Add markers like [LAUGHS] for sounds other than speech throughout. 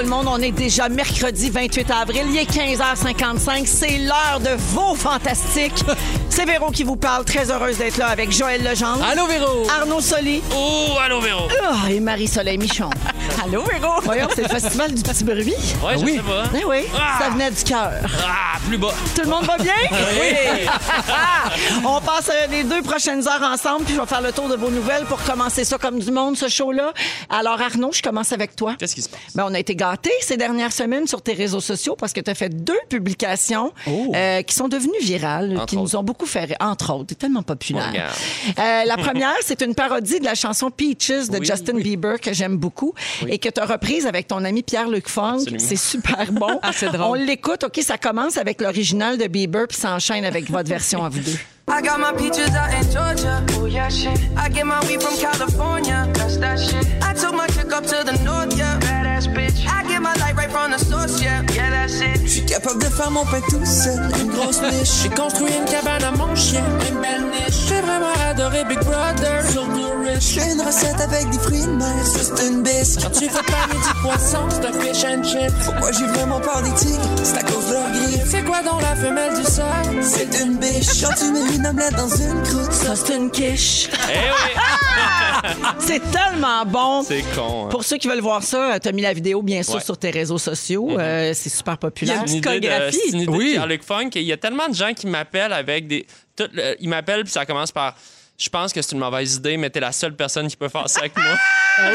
le monde. On est déjà mercredi 28 avril. Il est 15h55. C'est l'heure de vos fantastiques. [LAUGHS] C'est Véro qui vous parle. Très heureuse d'être là avec Joël Legendre. Allô, Véro! Arnaud Soli. Oh, allô, Véro. Ah, et Marie-Soleil Michon. [LAUGHS] Allô, Véro? Voyons, c'est le festival du petit bruit. Ouais, je oui. sais pas. Eh oui, Ah. ça venait du cœur. Ah, plus bas. Tout le monde va bien? Oui. [LAUGHS] On passe euh, les deux prochaines heures ensemble, puis je vais faire le tour de vos nouvelles pour commencer ça comme du monde, ce show-là. Alors, Arnaud, je commence avec toi. Qu'est-ce qui se passe? Ben, on a été gâtés ces dernières semaines sur tes réseaux sociaux parce que tu as fait deux publications euh, qui sont devenues virales, Entre qui autres. nous ont beaucoup fait. Entre autres, t'es tellement populaire. Euh, la première, c'est une parodie de la chanson Peaches de Oui, Justin oui. Bieber que j'aime beaucoup et que tu as reprise avec ton ami Pierre-Luc Funk. C'est super bon. [LAUGHS] Ah, c'est drôle. On l'écoute. OK, ça commence avec l'original de Bieber puis ça enchaîne avec votre version à vous deux. I got my peaches out in Georgia. Oh yeah, shit. I get my weed from California. That's that shit. I took my chick up to the north, yeah. Badass bitch. I my light right from the source, yeah. Yeah, that's it. J'suis capable de faire mon pain tout seul, une grosse niche. J'ai construit une cabane à mon chien, une belle niche. J'ai vraiment adoré Big Brother, surtout rich. J'fais une recette avec des fruits de mer, c'est une bisque. Quand tu fais paner du poisson, c'est un fish and chip. Pourquoi j'ai vraiment peur des tigres? C'est à cause de leur griffes. C'est quoi dans la femelle du sol? C'est une biche. Quand tu mets une omelette dans une croûte, ça c'est une quiche. Eh oui, [LAUGHS] C'est tellement bon. c'est con. hein. Pour ceux qui veulent voir ça, tu as mis la vidéo, bien sûr, Ouais. sur tes réseaux sociaux. Euh, c'est super populaire. Il y a une idée de- chorégraphie. c'est une idée Oui. de Pierre-Luc Funk. Il y a tellement de gens qui m'appellent avec des. tout le- ils m'appellent, puis ça commence par. Je pense que c'est une mauvaise idée, mais t'es la seule personne qui peut faire ça avec moi.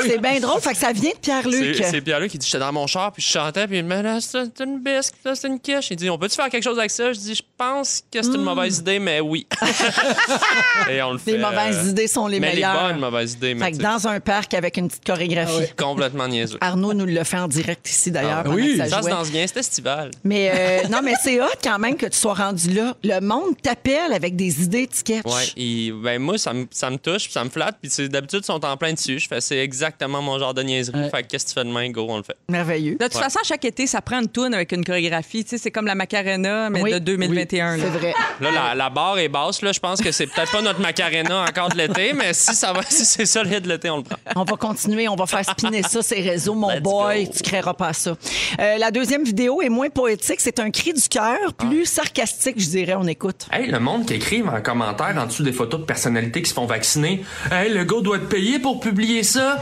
C'est bien drôle. Fait que ça vient de Pierre-Luc. C'est Pierre-Luc qui dit J'étais dans mon char, puis je chantais, puis il me dit Mais là, c'est une bisque, c'est une quiche. Il dit On peut-tu faire quelque chose avec ça? Je dis Je pense que c'est une mauvaise idée, mais oui. [LAUGHS] Et on le fait. Les mauvaises euh, idées sont les mais meilleures. les bonnes mauvaises idées, mais Fait que dans un parc avec une petite chorégraphie. complètement niaiseux. Arnaud nous le fait en direct ici, d'ailleurs, Ah, oui. ça Ça se danse bien, c'est estival. Mais euh, [LAUGHS] non, mais c'est hot quand même que tu sois rendu là. Le monde t'appelle avec des idées de sketch. Ouais, et ben moi, ça me, ça me touche, puis ça me flatte, puis d'habitude, ils sont en plein dessus. Je fais, c'est exactement mon genre de niaiserie. Ouais. Fait que qu'est-ce que tu fais demain, go, on le fait. Merveilleux. De toute façon, chaque été, ça prend une tourne avec une chorégraphie. Tu sais, c'est comme la Macarena, mais Oui, de 2021. C'est là. vrai. Là, la, la barre est basse, là. Je pense que c'est peut-être pas notre Macarena encore de l'été, mais si ça va, [LAUGHS] si c'est solide de l'été, on le prend. On va continuer, on va faire spinner ça, ces réseaux, mon Let's boy. go. Tu créeras pas ça. Euh, la deuxième vidéo est moins poétique. C'est un cri du cœur, plus sarcastique, je dirais. On écoute. Hey, le monde qui écrive en commentaire en dessous des photos de personnalités qui se font vacciner. Hey, le gars doit te payer pour publier ça.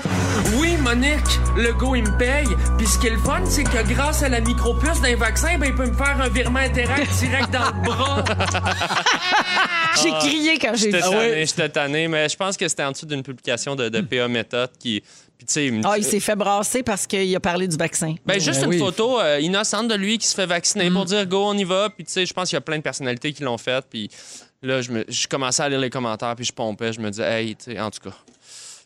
Oui, Monique, le gars, il me paye. Puis ce qui est le fun, c'est que grâce à la micropuce d'un vaccin, ben, il peut me faire un virement interact direct dans le bras. [LAUGHS] J'ai crié quand j'ai dit ça. tanné, j'étais tanné, mais je pense que c'était en dessous d'une publication de, de PA Méthode qui. Puis tu sais, il me- Ah, il s'est fait brasser parce qu'il a parlé du vaccin. Ben, juste Ben une oui. photo euh, innocente de lui qui se fait vacciner pour dire go, on y va. Puis, tu sais, je pense qu'il y a plein de personnalités qui l'ont fait. Puis là, je, me, je commençais à lire les commentaires, puis je pompais. Je me disais, hey, tu sais, en tout cas.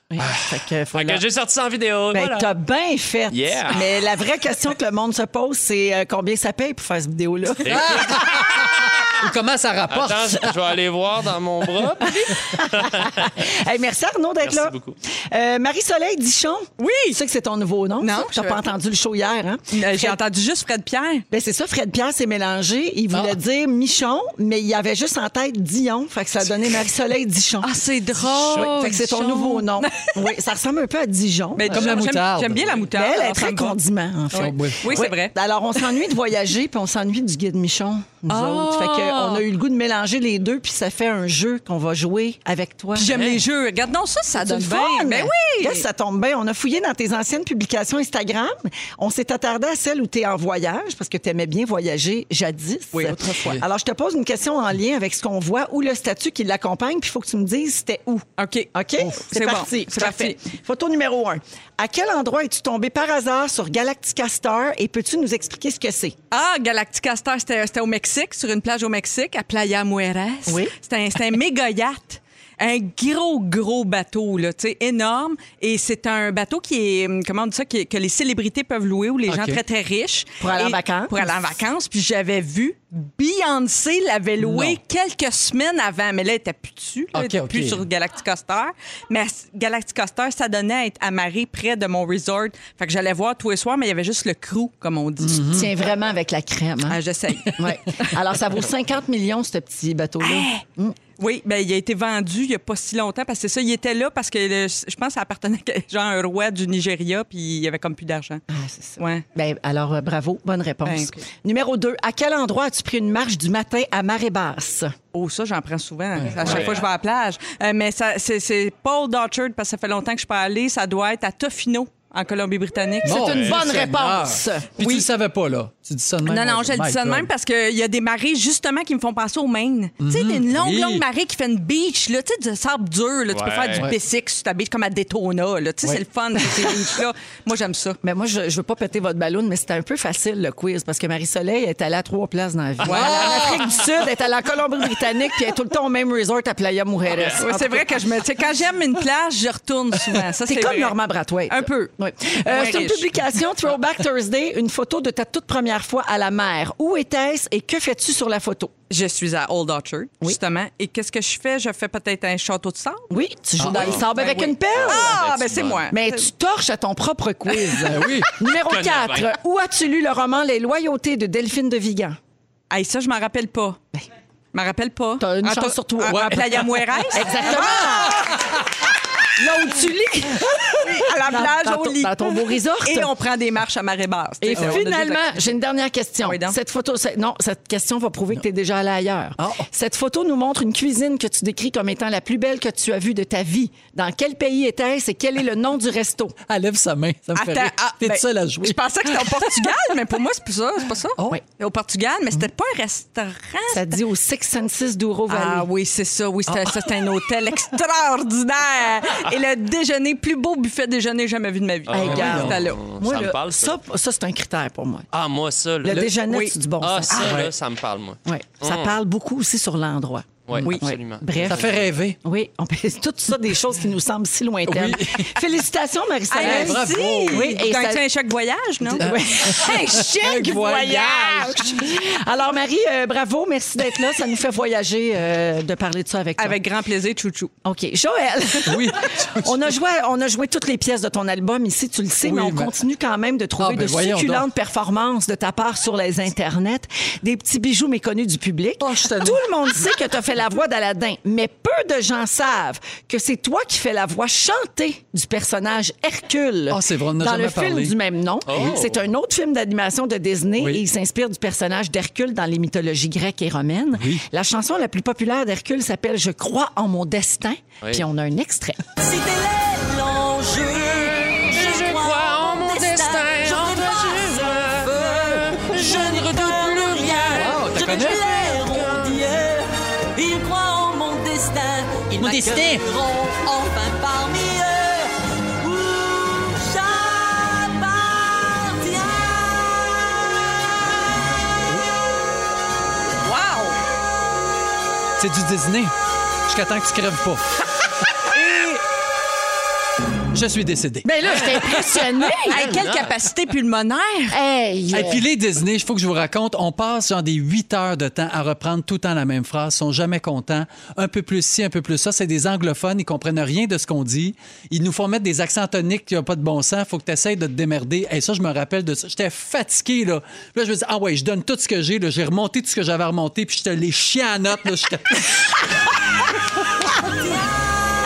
Oui. Fait que, Fait j'ai sorti ça en vidéo. Ben, voilà. t'as bien fait. Yeah. Mais la vraie question que le monde se pose, c'est euh, combien ça paye pour faire cette vidéo-là? [LAUGHS] Ou comment ça rapporte? Attends, je vais aller voir dans mon bras. [LAUGHS] Hey, merci Arnaud d'être Merci là. beaucoup. Euh, Marie-Soleil Dichon. Oui. Tu sais que c'est ton nouveau nom? Non, je T'as savais pas entendu le show hier, hein? Euh, J'ai Fred- entendu juste Fred Pierre. Ben c'est ça, Fred Pierre s'est mélangé. Il voulait Ah. dire Michon, mais il avait juste en tête Dion. Fait que ça a donné Marie-Soleil Dichon. Ah, c'est drôle. fait que c'est ton nouveau nom. [LAUGHS] oui, ça ressemble un peu à Dijon. Mais Comme la j'aime- moutarde. J'aime bien la moutarde. Mais elle est très condiment, en fait. Oui. C'est vrai. Alors, on s'ennuie de voyager, puis on s'ennuie du guide Michon, nous Ah! autres. Fait que, on a eu le goût de mélanger les deux, puis ça fait un jeu qu'on va jouer avec toi. J'aime les jeux. Regardons ça, ça C'est donne bien. fun. Ben oui. Ça tombe bien. On a fouillé dans tes anciennes publications Instagram. On s'est attardé à celle où tu es en voyage parce que tu aimais bien voyager jadis. Oui, autrefois. Alors, je te pose une question en lien avec ce qu'on voit ou le statut qui l'accompagne, puis il faut que tu me dises c'était où. OK. OK? c'est bon. parti. C'est parti. Photo numéro un. À quel endroit es-tu tombé par hasard sur Galactica Star? Et peux-tu nous expliquer ce que c'est? Ah, Galactica Star, c'était au Mexique, sur une plage au Mexique, à Playa Mujeres. Oui. C'était un, c'était un [LAUGHS] méga yacht. Un gros, gros bateau, là, tu sais, énorme. Et c'est un bateau qui est, hum, comment on dit ça, qui est- que les célébrités peuvent louer ou les gens OK. très, très riches. Pour aller en Et- vacances. Pour aller en vacances. Puis j'avais vu Beyoncé l'avait loué Non. quelques semaines avant. Mais là, elle était plus dessus. là, elle OK, était plus OK. sur Galactica Star. Mais Galactica Star, ça donnait à être amarré près de mon resort. Fait que j'allais voir tous les soirs, mais il y avait juste le crew, comme on dit. Tiens vraiment avec la crème. hein? Ah, j'essaye. Ouais. Alors, ça vaut [LAUGHS] 50 millions, ce petit bateau-là. Mm. Oui, ben, il a été vendu il n'y a pas si longtemps parce que c'est ça, il était là parce que le- je pense que ça appartenait à genre un roi du Nigeria puis il y avait comme plus d'argent. Ah, c'est ça. Ouais. Ben, alors, euh, bravo, bonne réponse. Ben, écoute. Numéro 2. À quel endroit as-tu pris une marche du matin à marée basse? Oh, ça, j'en prends souvent. À chaque fois que je vais à la plage. Euh, mais ça, c'est, c'est Paul Orchard parce que ça fait longtemps que je suis pas allée. Ça doit être à Tofino, en Colombie-Britannique. C'est une bonne réponse. Puis tu le savais pas, là. Tu dis ça de même. Non, non, je dis ça de même parce qu'il y a des marées, justement, qui me font penser au Maine. Tu sais, une longue, Oui. longue marée qui fait une beach, là, tu sais, du sable dur, là. Tu peux faire du Ouais. basic sur ta beach comme à Daytona, là. Tu sais, Ouais. c'est le fun, ces [LAUGHS] beaches-là. Moi, j'aime ça. Mais moi, je, je veux pas péter votre ballon, mais c'était un peu facile, le quiz, parce que Marie-Soleil est allée à trois places dans la vie. Elle est allée en Afrique du Sud, elle est allée en Colombie-Britannique, puis elle est tout le temps au même resort à Playa Mujeres. C'est vrai que je me. Tu sais, quand j'aime une plage, je retourne souvent. Ça, C'est comme. Normand Brathwaite. Un peu. Oui. Euh, c'est une publication Throwback Thursday, une photo de ta toute première fois à la mer. Où était-ce et que fais-tu sur la photo? Je suis à Old Orchard, justement. Et qu'est-ce que je fais? Je fais peut-être un château de sable? Oui, tu joues dans le sable Ben avec oui. une pelle. Ah, ben, ben c'est vas. moi. Mais tu torches à ton propre quiz. [LAUGHS] Ben oui. Numéro connais 4. bien. Où as-tu lu le roman Les loyautés de Delphine de Vigan? Hey, ça, je m'en rappelle pas. Je m'en rappelle pas. T'as une En chance sur toi. Playa Mujeres? [LAUGHS] Exactement. Là où tu lis. [LAUGHS] à la Dans- plage, dans au ton- lit. dans ton beau resort. Et on prend des marches à marée basse. Et finalement, j'ai une dernière question. Cette photo, non, cette question va prouver que tu es déjà allé ailleurs. Ah. Cette photo nous montre une cuisine que tu décris comme étant la plus belle que tu as vue de ta vie. Dans quel pays était-ce et quel est le nom du resto? Elle lève sa main. Ça me fait ah, T'es ben, seul à jouer. Je pensais que c'était au Portugal, mais pour moi, c'est pas ça. C'est pas ça. Oh. Oui. Au Portugal, mais c'était pas un restaurant. Ça dit au Six Senses d'Ouro Valley. Ah oui, c'est ça. Oui, c'était ça, c'était un hôtel extraordinaire. Et le déjeuner, plus beau buffet déjeuner jamais vu de ma vie. Hey, Ah, regarde. C'était là. Moi, Ça me là, parle, ça. ça, ça, c'est un critère pour moi. Ah, moi, ça, là. Le, déjeuner, oui. c'est du bon Ah, sens. ça, ouais. là, ça me parle, moi. Ouais. Ça Mm. parle beaucoup aussi sur l'endroit. Oui, Oui. absolument. Bref. Ça fait rêver. Oui, on peut [LAUGHS] tout ça des choses qui nous semblent si lointaines. Oui. [LAUGHS] Félicitations, Marie-Soleil. Hey, bravo. merci. Oui, et ça- un chèque voyage, non? [LAUGHS] Un chèque Un voyage. Alors, Marie, euh, bravo. Merci d'être là. Ça nous fait voyager euh, de parler de ça avec toi. Avec grand plaisir, chouchou. OK. Joël. Oui. on, a joué, on a joué toutes les pièces de ton album ici, tu le sais, Oui, mais on mais- continue quand même de trouver Ah, ben de succulentes donc. performances de ta part sur les internets, des petits bijoux méconnus du public. Oh, je suis tannée. Tout le monde sait que tu as fait la voix d'Aladin, mais peu de gens savent que c'est toi qui fais la voix chantée du personnage Hercule Ah, c'est vrai, on dans jamais le film parlé. du même nom. C'est un autre film d'animation de Disney Oui. et il s'inspire du personnage d'Hercule dans les mythologies grecques et romaines. Oui. La chanson la plus populaire d'Hercule s'appelle Je crois en mon destin. Oui. Puis on a un extrait. Si Ils Mon destin. m'accueilleront enfin parmi eux. Où j'appartiens. C'est du Disney. Jusqu'à temps que tu crèves pas. Je suis décédé. Ben là, j'étais impressionnée. [LAUGHS] Hey, quelle capacité pulmonaire! hey! Et puis les Disney, il faut que je vous raconte, on passe genre des 8 heures de temps à reprendre tout le temps la même phrase, ils sont jamais contents, un peu plus ci, un peu plus ça, c'est des anglophones, ils comprennent rien de ce qu'on dit, ils nous font mettre des accents toniques qui n'ont pas de bon sens, faut que tu essayes de te démerder. Et ça, je me rappelle de ça. J'étais fatigué, là. Là, je me dis, ah ouais, je donne tout ce que j'ai, là. j'ai remonté tout ce que j'avais à remonter, puis je te les chien à notes, là. J'étais- [LAUGHS]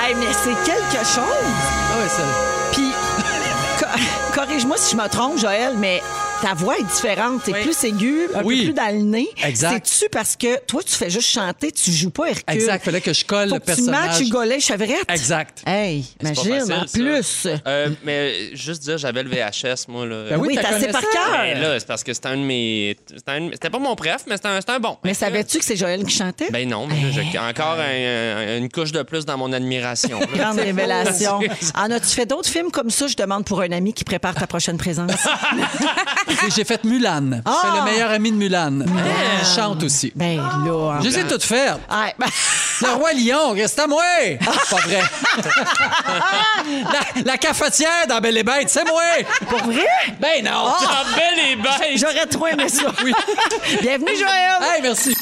Hey, mais c'est quelque chose. Ouais, ça... Puis, [LAUGHS] co- corrige-moi si je me trompe, Joël, mais ta voix est différente. T'es Oui. plus aiguë, un Oui. peu plus dans le nez. Exact. C'est-tu parce que toi, tu fais juste chanter, tu joues pas Hercule? Exact, fallait que je colle Faut le que tu personnage. matches Hugo Lay Chevrette. Exact. Hey, imagine, facile, en plus. Euh, mais juste dire, j'avais le VHS, moi. Là. Ben oui, oui, t'as assez par cœur. Ben là, c'est parce que c'était un de mes. C'était, un- c'était pas mon préf, mais c'était un, c'était un bon. Mais savais-tu que c'est Joël qui chantait? Ben non, mais j'ai encore un- un- une couche de plus dans mon admiration. [LAUGHS] Grande révélation. En as-tu fait d'autres films comme ça? Je demande pour un ami qui prépare ta prochaine présence? [LAUGHS] Et j'ai fait Mulan. Ah! C'est le meilleur ami de Mulan. Il chante aussi. Ben là. Je les ai toutes faites. Ouais, [LAUGHS] Le roi lion, reste à moi! Pas vrai. [LAUGHS] la, la cafetière dans Belle et Bête, c'est moi! Pour vrai? Ben non! Ah, belle et bête! J'aurais trop aimé ça. Oui. [LAUGHS] Bienvenue, Joël. Hey, merci.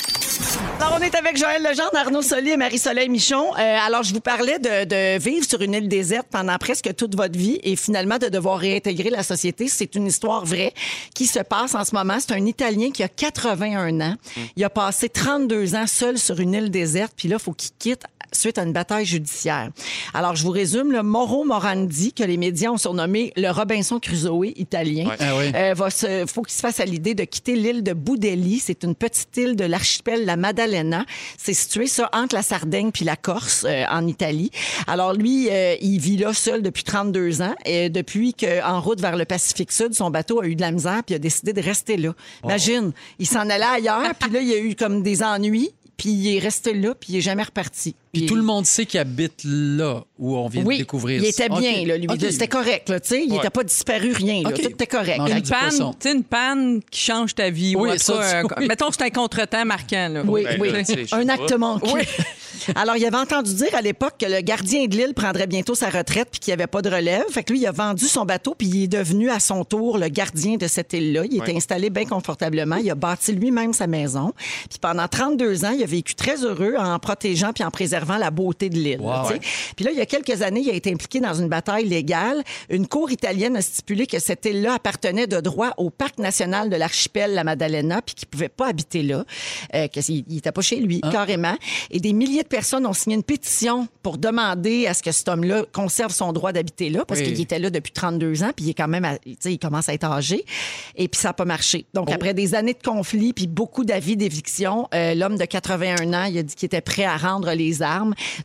Alors, on est avec Joël Legendre, Arnaud Soli et Marie-Soleil Michon. Euh, alors, je vous parlais de, de vivre sur une île déserte pendant presque toute votre vie et finalement de devoir réintégrer la société. C'est une histoire vraie qui se passe en ce moment. C'est un Italien qui a 81 ans. Il a passé 32 ans seul sur une île déserte, puis là, il faut qu'il quitte suite à une bataille judiciaire. Alors, je vous résume, le Moro Morandi, que les médias ont surnommé le Robinson Crusoe italien, Ouais. Ah oui. euh, va se, faut qu'il se fasse à l'idée de quitter l'île de Boudelli. C'est une petite île de l'archipel La Maddalena. C'est situé ça entre la Sardaigne puis la Corse euh, en Italie. Alors lui, euh, il vit là seul depuis 32 ans et depuis qu'en route vers le Pacifique Sud, son bateau a eu de la misère puis il a décidé de rester là. Imagine, il s'en allait ailleurs puis là il y a eu comme des ennuis puis il est resté là puis il est jamais reparti. Puis tout le monde sait qu'il habite là où on vient oui, de découvrir. il était bien, là, lui. C'était correct, là, tu sais. Il n'était pas disparu, rien, là. Tout était correct. Une panne, tu sais, une panne qui change ta vie. Oui, ou ça, cas, tu- un- oui. Mettons que c'est un contretemps marquant. Là. Oui, Ben oui. là, un acte manqué. [LAUGHS] Alors, il avait entendu dire à l'époque que le gardien de l'île prendrait bientôt sa retraite puis qu'il n'y avait pas de relève. Fait que lui, il a vendu son bateau puis il est devenu à son tour le gardien de cette île-là. Il était installé bien confortablement. Il a bâti lui-même sa maison. Puis pendant 32 ans, il a vécu très heureux en protégeant puis en préservant la beauté de l'île. Wow. tu sais. Puis là, il y a quelques années, il a été impliqué dans une bataille légale. Une cour italienne a stipulé que cette île-là appartenait de droit au parc national de l'archipel La Maddalena, puis qu'il pouvait pas habiter là, euh, qu'il n'était pas chez lui, carrément. Et des milliers de personnes ont signé une pétition pour demander à ce que cet homme-là conserve son droit d'habiter là, parce Oui. qu'il était là depuis 32 ans, puis il est quand même, à- tu sais, il commence à être âgé. Et puis ça n'a pas marché. Donc, après des années de conflits, puis beaucoup d'avis d'éviction, euh, l'homme de 81 ans, il a dit qu'il était prêt à rendre les armes.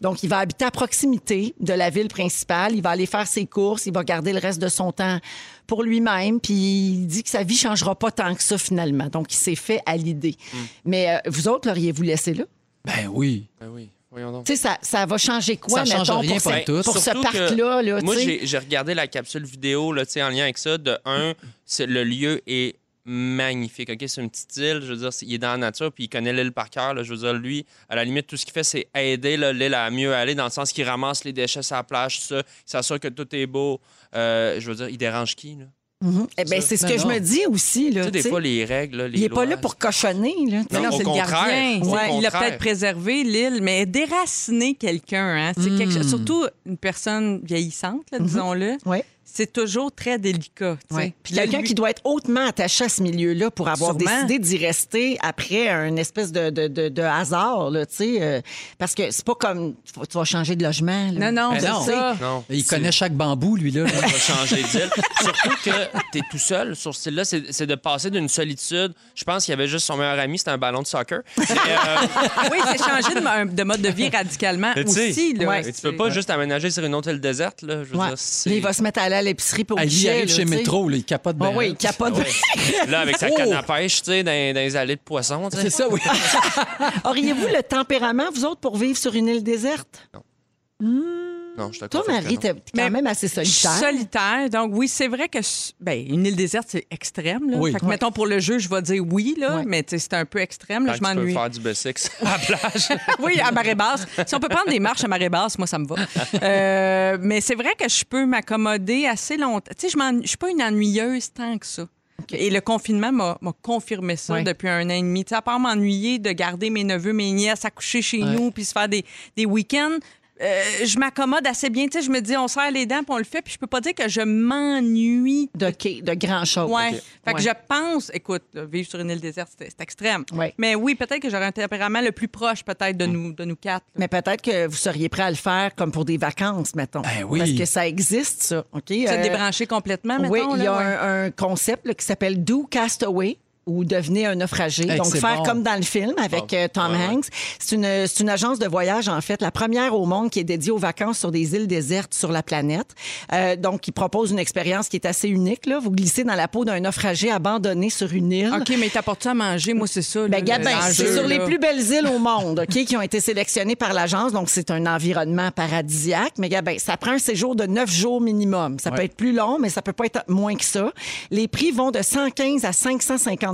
Donc, il va habiter à proximité de la ville principale. Il va aller faire ses courses. Il va garder le reste de son temps pour lui-même. Puis il dit que sa vie changera pas tant que ça, finalement. Donc, il s'est fait à l'idée. Mais euh, vous autres, l'auriez-vous laissé là? Ben oui. Ben oui, voyons donc. Tu sais, ça, ça va changer quoi, Ça change mettons, rien pour, ce- tout. pour ce parc-là? Là, Moi, tu sais? j'ai j'ai regardé la capsule vidéo là, tu sais, en lien avec ça. De un, c'est- le lieu est magnifique. Ok, C'est une petite île. Je veux dire, il est dans la nature puis il connaît l'île par cœur. là. Je veux dire, lui, à la limite, tout ce qu'il fait, c'est aider l'île à mieux aller dans le sens qu'il ramasse les déchets sur la plage, tout ça. Il s'assure que tout est beau. Euh, je veux dire, il dérange qui? Là? Mhm. Eh ben, c'est ce Ben que je me dis aussi. Là, Tu sais, des fois, les règles, là, les il n'est pas là pour cochonner. Là, non, au c'est le. Au Ouais, il a peut-être préservé l'île, mais déraciner quelqu'un, hein, c'est quelque chose- surtout une personne vieillissante, là, disons-le, Oui. C'est toujours très délicat. tu sais. Ouais. Puis quelqu'un lui- qui doit être hautement attaché à ce milieu-là pour avoir Sûrement. décidé d'y rester après un espèce de, de, de, de hasard, là, tu sais. euh, parce que c'est pas comme tu vas changer de logement. là. Non, non, Ben non. ça. Non. Il connaît chaque bambou, lui, là. on va changer d'île. Surtout que tu es tout seul sur ce île-là. C'est c'est de passer d'une solitude. Je pense qu'il y avait juste son meilleur ami, c'était un ballon de soccer. Mais, euh, [LAUGHS] Oui, c'est changer de, mode de vie radicalement aussi. Là, ouais. tu peux pas juste aménager sur une autre île déserte. Là. Je veux Ouais. dire, c'est- Là, il va se mettre à aller à l'épicerie pour Ah, il arrive chez Métro, là, il capote Ah bien. oui, il capote. Là, avec sa Oh! canne à pêche, tu sais, dans, dans les allées de poissons. tu sais. C'est ça, oui. [LAUGHS] Auriez-vous le tempérament, vous autres, pour vivre sur une île déserte? Non, je te Toi, Marie, non. t'es quand Mais même assez solitaire. Solitaire. Donc, oui, c'est vrai que ben, une île déserte, c'est extrême. Là. Oui. Fait que, mettons, pour le jeu, je vais dire oui, là, mais tu sais, c'est un peu extrême. Là, je tu peux m'ennuie. faire du B6 [LAUGHS] à la plage. [LAUGHS] Oui, à marée basse. Si on peut prendre des marches à marée basse, moi, ça me va. Euh, mais c'est vrai que je peux m'accommoder assez longtemps. Tu sais, je m'ennuie- je suis pas une ennuyeuse tant que ça. Et le confinement m'a m'a confirmé ça Ouais. depuis un an et demi. Tu sais, à part m'ennuyer de garder mes neveux, mes nièces à coucher chez Ouais. nous puis se faire des, des week-ends, euh, je m'accommode assez bien. Tu sais, je me dis, on serre les dents puis on le fait. Puis je peux pas dire que je m'ennuie. De, de grand chose. Ouais. Fait que je pense, écoute, là, vivre sur une île déserte, c'est extrême. Ouais. Mais oui, peut-être que j'aurais un tempérament le plus proche, peut-être, de, nous, de nous quatre. là. Mais peut-être que vous seriez prêt à le faire comme pour des vacances, mettons. Ben oui. Parce que ça existe, ça. OK? Se Euh, débrancher complètement, mettons. Oui, il y a là, ouais. un, un concept là, qui s'appelle Do Castaway ou devenez un naufragé. Hey, Donc, faire bon. comme dans le film avec euh, Tom ouais. Hanks. C'est une, une agence de voyage, en fait, la première au monde qui est dédiée aux vacances sur des îles désertes sur la planète. Euh, donc, il propose une expérience qui est assez unique. Là. Vous glissez dans la peau d'un naufragé abandonné sur une île. OK, mais t'apportes-tu à manger? Moi, c'est ça. Ben, Gabin, c'est sur les plus belles îles au monde, OK, qui ont été sélectionnées par l'agence. Donc, c'est un environnement paradisiaque. Mais Gabin, ça prend un séjour de neuf jours minimum. Ça peut être plus long, mais ça peut pas être moins que ça. Les prix vont de 115 à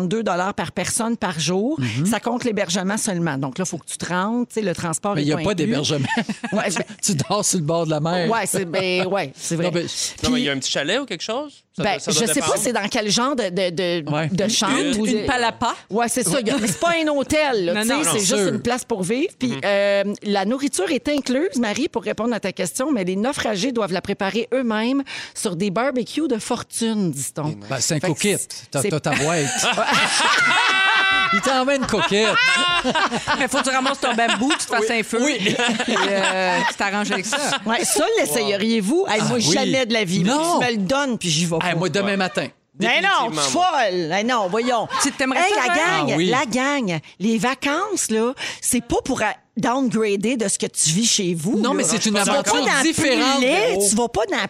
552 dollars par personne par jour. Ça compte l'hébergement seulement. Donc là, il faut que tu te rendes. Tu sais, le transport Mais il n'y a pas d'hébergement. [LAUGHS] Ouais, ben- tu dors sur le bord de la mer. Ouais, c'est ben, ouais, c'est vrai. Non, ben, Non, mais il y a un petit chalet ou quelque chose? Ça Ben, doit- ça je doit sais pas c'est dans quel genre de, de, de, Ouais. de chambre. Une- ou de- Une palapa. Ouais, c'est ça. Y a- Mais c'est pas un hôtel, là, [LAUGHS] Non, tu sais, non, c'est juste une place pour vivre. Puis euh, la nourriture est incluse, Marie, pour répondre à ta question, mais les naufragés doivent la préparer eux-mêmes sur des barbecues de fortune, dit-on. Ben, c'est un Fait que coquette. T'as c'est- t'as ta boîte. [LAUGHS] [LAUGHS] Il t'emmène coquette. Mais [LAUGHS] faut que tu ramasses ton bambou, tu te fasses un feu. Puis euh, tu t'arranges avec ça. Ouais, ça, l'essayeriez-vous? Hey, moi, Ah oui. jamais de la vie. Non. Tu me le donnes, puis j'y vais pas. Hey, moi, demain matin. Mais non, tu moi. folle! Hey, non, voyons. Tu t'aimerais Hey, ça, la hein? gang, Ah oui. la gang, les vacances, là, c'est pas pour a- downgrader de ce que tu vis chez vous. Non, là. mais c'est une aventure différente. Tu vas pas dans la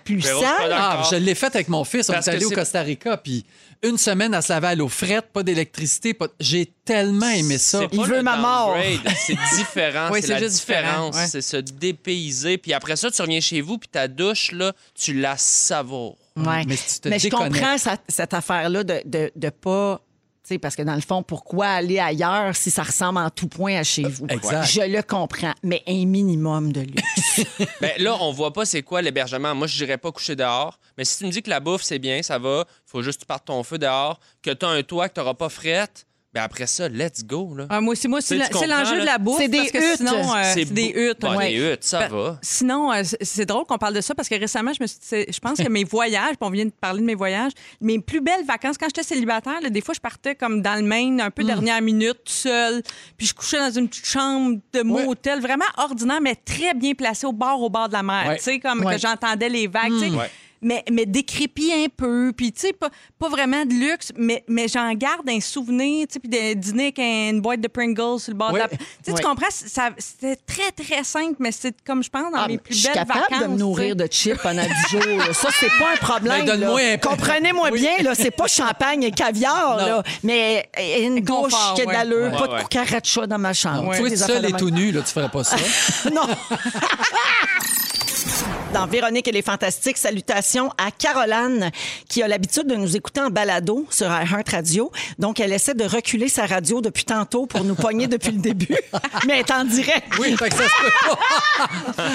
d'accord. Ah, je l'ai fait avec mon fils. On est allé au Costa Rica, puis une semaine à se laver à l'eau frette, pas d'électricité. Pas... J'ai tellement aimé ça. Il veut ma mort. C'est [LAUGHS] différent. Oui, c'est la juste différent, différence. ouais. C'est se dépayser. Puis après ça, tu reviens chez vous, puis ta douche, là, tu la savoures. Ouais. Mais si tu te Mais je comprends ça- cette affaire-là de, de, de pas. Parce que dans le fond, pourquoi aller ailleurs si ça ressemble en tout point à chez vous? Exact. Je le comprends, mais un minimum de luxe. [LAUGHS] Ben, là, on voit pas c'est quoi l'hébergement. Moi, je dirais pas coucher dehors. Mais si tu me dis que la bouffe, c'est bien, ça va, il faut juste que tu partes ton feu dehors, que tu as un toit, que tu n'auras pas frette, ben après ça, let's go. Là. Ah, moi aussi, moi, c'est l'enjeu de la bouffe. C'est des parce que huttes. Sinon, euh, c'est des huttes. Ouais. Des huttes, ça Ben, va. Sinon, euh, c'est- drôle qu'on parle de ça parce que récemment, je me suis c'est- je pense que mes voyages, on vient de parler de mes voyages, mes plus belles vacances, quand j'étais célibataire, là, des fois, je partais comme dans le Maine, un peu dernière minute, tout seul, puis je couchais dans une petite chambre de motel, vraiment ordinaire, mais très bien placée au bord, au bord de la mer. Ouais. Tu sais, comme Ouais. que j'entendais les vagues. Mais, mais décrépit un peu, puis tu sais, pas, pas vraiment de luxe, mais, mais j'en garde un souvenir, tu sais, puis de dîner avec une boîte de Pringles sur le bord de la... Tu sais, Ouais. tu comprends? Ça- C'était très, très simple, mais c'est comme je pense dans Ah, mes plus je suis belles capable vacances. de me nourrir de chips pendant 10 jours. là. Ça, c'est pas un [LAUGHS] problème. Ben, un peu. Comprenez-moi bien, là, c'est pas champagne et caviar, Non. là, mais une Confort, douche qui a de ouais. l'allure, Ouais, pas de cucaracha dans ma chambre. Tu même. tout nu, là, tu ferais pas ça? [LAUGHS] [LAUGHS] Non. Dans Véronique, elle est fantastique. Salutations à Caroline, qui a l'habitude de nous écouter en balado sur iHeart Radio. Donc, elle essaie de reculer sa radio depuis tantôt pour nous pogner depuis le début. [LAUGHS] Mais elle est en direct. Oui, fait que ça se peut pas. [LAUGHS]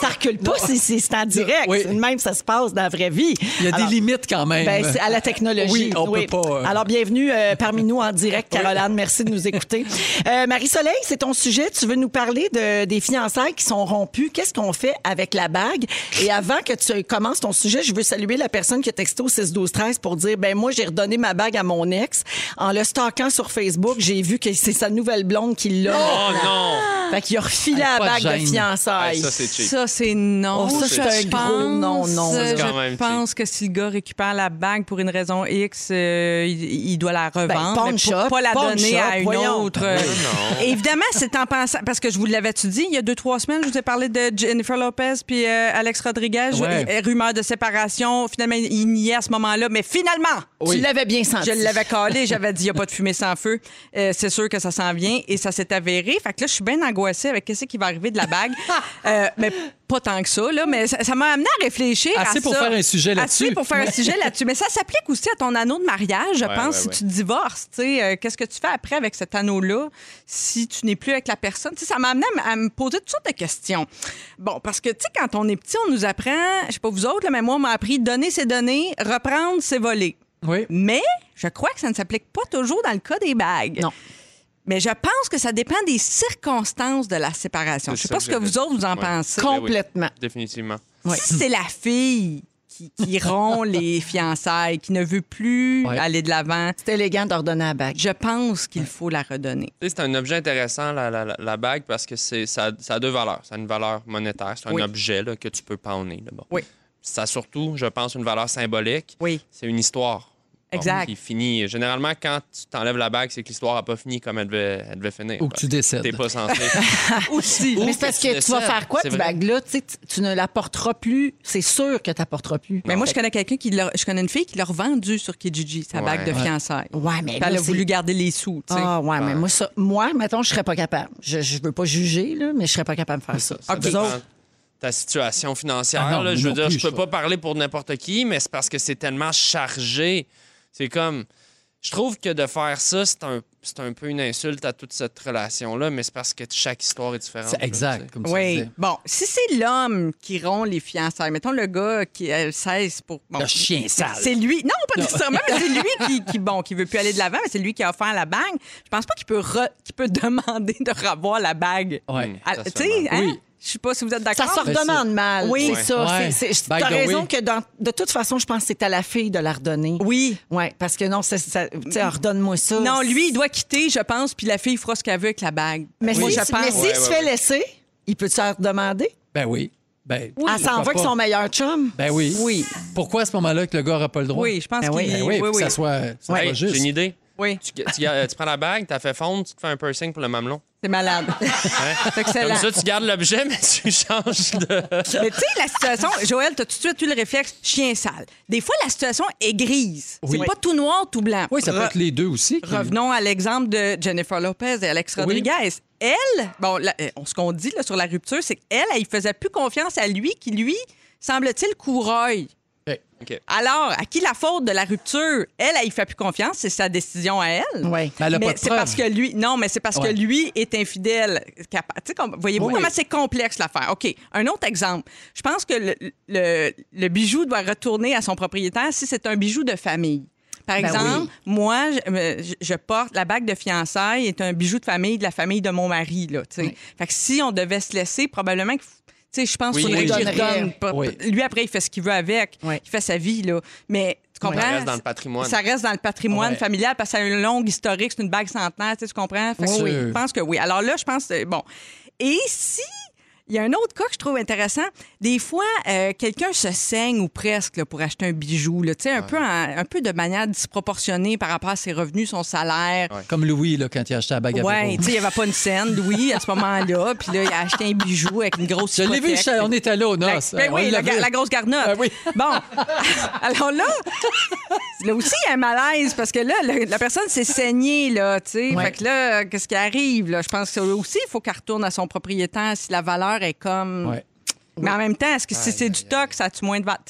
Ça recule pas, c'est- c'est en direct. Oui. Même, ça se passe dans la vraie vie. Il y a Alors, des limites quand même. Ben, c'est à la technologie. Oui, on peut pas, euh, Alors, bienvenue euh, parmi nous en direct, [LAUGHS] Caroline. Merci de nous écouter. Euh, Marie-Soleil, c'est ton sujet. Tu veux nous parler de, des fiançailles qui sont rompues. Qu'est-ce qu'on fait avec la bague? Et avant que tu commences ton sujet, je veux saluer la personne qui a texté au 6 12 13 pour dire, ben moi, j'ai redonné ma bague à mon ex. En le stalkant sur Facebook, j'ai vu que c'est sa nouvelle blonde qui l'a. Oh non! Fait qu'il a refilé Hey, la de bague de gêne. fiançailles. Hey, ça, c'est cheap. Ça, c'est non. Oh, ça, c'est un Je gros pense- non, non. euh, Je pense que si le gars récupère la bague pour une raison X, euh, il, il doit la revendre. pawn mais shop, pas, pas la donner shop, à une voyons. autre. euh. non. Évidemment, c'est en pensant. Parce que je vous l'avais-tu dit, il y a deux, trois semaines, je vous ai parlé de Jennifer Lopez puis euh, Alex Rodriguez. Ouais. rumeur de séparation. Finalement, il niait à ce moment-là. Mais finalement, Tu l'avais bien senti. je l'avais calé, [LAUGHS] j'avais dit, il n'y a pas de fumée sans feu. Euh, c'est sûr que ça s'en vient et ça s'est avéré. Fait que là, je suis bien angoissée avec qu'est-ce qui va arriver de la bague. [LAUGHS] Euh, mais pas tant que ça, là. Mais ça m'a amené à réfléchir à Assez pour ça. faire un sujet là-dessus. Assez pour faire un sujet [LAUGHS] là-dessus. Mais ça s'applique aussi à ton anneau de mariage, je Ouais, pense, ouais, si tu divorces. Euh, qu'est-ce que tu fais après avec cet anneau-là si tu n'es plus avec la personne? Ça m'a amené à me poser toutes sortes de questions. Bon, parce que, tu sais, quand on est petit, on nous apprend, je sais pas vous autres, là, mais moi, on m'a appris donner, c'est donner, reprendre, c'est voler. Oui. Mais je crois que ça ne s'applique pas toujours dans le cas des bagues. Non. Mais je pense que ça dépend des circonstances de la séparation. Je C'est sais pas ce que vous autres vous en Ouais. pensez. Com- Complètement. Définitivement. Si c'est la fille qui, qui [LAUGHS] rompt les fiançailles, qui ne veut plus Ouais. aller de l'avant, C'est élégant d'ordonner la bague. je pense qu'il faut la redonner. C'est un objet intéressant, la, la- la- la bague, parce que c'est, ça, ça a deux valeurs. Ça a une valeur monétaire, c'est un Oui. objet là, que tu peux pawner. là, bon. Oui. Ça a surtout, je pense, une valeur symbolique. Oui. C'est une histoire. Bon, Exact. qui finit. Généralement, quand tu t'enlèves la bague, c'est que l'histoire n'a pas fini comme elle devait, elle devait finir. Ou que tu décèdes. T'es pas censé. [LAUGHS] [LAUGHS] Aussi. Mais Ou c'est parce que que tu tu vas faire quoi, cette bague-là? Tu sais, tu- tu ne la porteras plus. C'est sûr que tu la porteras plus. Mais moi, je connais quelqu'un qui l'a, je connais une fille qui l'a revendue sur Kijiji, sa Ouais. bague de Ouais. fiançailles. Ouais, mais là, elle a voulu garder les sous, tu sais. Ah, ouais, mais moi, ça, moi, mettons, je serais pas capable. Je, je veux pas juger, là, mais je serais pas capable de faire ça. Ta situation financière. Ah non, là. je veux dire, je peux pas parler pour n'importe qui, mais c'est parce que c'est tellement chargé. C'est comme. Je trouve que de faire ça, c'est un, c'est un peu une insulte à toute cette relation-là, mais c'est parce que chaque histoire est différente. C'est là, exact, tu sais. comme tu Oui. disais. Bon, si c'est l'homme qui rompt les fiançailles, mettons le gars qui euh, cesse pour. bon, Le chien sale. C'est lui. Non, pas nécessairement, mais c'est lui qui, qui, bon, qui veut plus aller de l'avant, mais c'est lui qui a offert la bague. Je pense pas qu'il peut, re- qu'il peut [LAUGHS] demander de revoir la bague. Ouais. Ah, ça se Tu fait sais, mal. hein? Oui. Je sais pas si vous êtes Ça d'accord. se redemande mal. Oui. c'est ça. Ouais. The raison way. que dans- de toute façon, je pense que c'est à la fille de la redonner. Oui. Oui, parce que non, ça, tu sais, redonne-moi ça. Non, lui, il doit quitter, je pense, puis la fille fera ce qu'elle veut avec la bague. Mais s'il je pense. mais s'il Ouais, se ouais, fait laisser, il peut se redemander? Ben oui. Ben, Elle s'en va avec son meilleur chum? Ben oui. Oui. Pourquoi à ce moment-là que le gars n'aura pas le droit? Oui, je pense Ben qu'il oui. Ben oui, oui, que oui. ça soit, ça soit Hey, juste. J'ai une idée. Oui, Tu, tu- euh, tu prends la bague, t'as fait fondre, tu te fais un piercing pour le mamelon. c'est malade. [LAUGHS] C'est Comme ça, tu gardes l'objet, mais tu [LAUGHS] changes de. Mais tu sais, la situation, Joël, t'as tout de suite eu le réflexe chien sale. Des fois, la situation est grise. Oui. C'est pas tout noir, tout blanc. Oui, ça peut Re- être les deux aussi. qui- Revenons à l'exemple de Jennifer Lopez et Alex Rodriguez. Elle, bon, la- euh, ce qu'on dit là, sur la rupture, c'est qu'elle, elle, il faisait plus confiance à lui, qui lui, semble-t-il, coureuil. Alors, à qui la faute de la rupture? Elle, elle, il fait plus confiance, c'est sa décision à elle. Oui. Mais elle a mais pas de c'est preuve. parce que lui, non, mais c'est parce Ouais. que lui est infidèle. Voyez-vous Oui. comment c'est complexe l'affaire. OK. Un autre exemple. Je pense que le, le- le bijou doit retourner à son propriétaire si c'est un bijou de famille. Par Ben exemple, oui. moi, je, me- je- je porte la bague de fiançailles est un bijou de famille de la famille de mon mari. Là. Oui. Fait que si on devait se laisser, probablement que. Tu sais, je pense Oui, qu'il faudrait oui. que j'y Donnerait. redonne. Pas- Oui. Lui, après, il fait ce qu'il veut avec. Oui. Il fait sa vie. Là. Mais tu comprends? Ça reste dans le patrimoine. Ça reste dans le patrimoine Ouais. familial parce que ça a une longue historique, c'est une bague centenaire, tu sais, tu comprends? Fait que je pense que oui. Alors là, je pense, euh, bon. Et si. Il y a un autre cas que je trouve intéressant. Des fois, euh, quelqu'un se saigne ou presque là, pour acheter un bijou, là, tu sais, un, peu en- un peu de manière disproportionnée par rapport à ses revenus, son salaire. Comme Louis, là, quand il a acheté la bague à sais, il n'y avait pas une scène, Louis, à ce moment-là. [LAUGHS] Puis là, il a acheté un bijou avec une grosse Je l'ai vu, on était là aux La- noces. ben oui, l'a grosse garnotte. Oui. Bon, [LAUGHS] alors là, là aussi, il y a un malaise parce que là, la personne s'est saignée, là, tu sais. Ouais. Fait que là, qu'est-ce qui arrive, là? Je pense que aussi, il faut qu'elle retourne à son propriétaire si la valeur est comme. Ouais. Mais en même temps, est-ce que si c'est du toc, ça a-tu moins de valeur?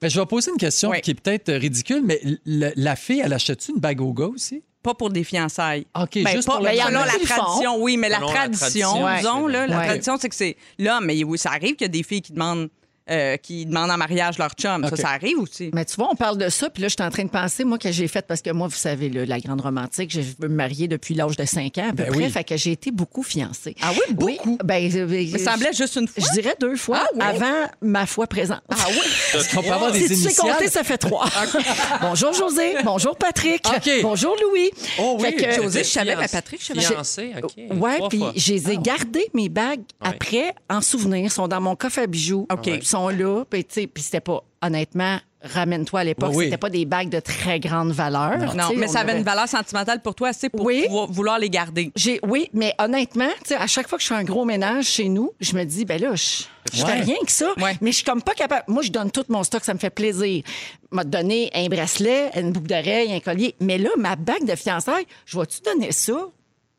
Ben, je vais poser une question Oui. qui est peut-être ridicule, mais la fille, elle achète-tu une bague au gars aussi? Pas pour des fiançailles. OK, Ben, juste pas- pour ben, en a la qui le font. tradition, oui, mais la Selon la tradition, tradition, disons, là, la Ouais. tradition, c'est que c'est l'homme. Mais oui, ça arrive qu'il y a des filles qui demandent, euh, qui demandent en mariage leur chum. Ça, ça arrive aussi. Mais tu vois, on parle de ça, puis là, je suis en train de penser, moi, que j'ai fait, parce que moi, vous savez, là, la grande romantique, je veux me marier depuis l'âge de 5 ans à peu Ben près, oui. fait que j'ai été beaucoup fiancée. Ah oui, beaucoup? ben, euh, Mais ça semblait juste une fois. Je dirais deux fois Ah oui? avant ma foi présente. Ah oui? [LAUGHS] Peut avoir des si tu sais compter, ça fait trois. [LAUGHS] bonjour José, bonjour Patrick, bonjour Louis. Oh oui, Fait que- José, je savais, mais Patrick, je savais. Ouais, puis je les ai gardées, mes bagues, après, en souvenir. Ils sont dans mon coffre à bijoux. OK. Ils sont là. Puis, tu sais, puis c'était pas, honnêtement, ramène-toi à l'époque, Oui, c'était pas des bagues de très grande valeur. Non, mais ça avait avait- une valeur sentimentale pour toi assez pour Oui. vouloir les garder. J'ai, oui, mais honnêtement, à chaque fois que je fais un gros ménage chez nous, je me dis, ben là, je, je fais Ouais. rien que ça. Ouais. Mais je suis comme pas capable. Moi, je donne tout mon stock, ça me fait plaisir. M'a donné un bracelet, une boucle d'oreille, un collier. Mais là, ma bague de fiançailles, je vais-tu donner ça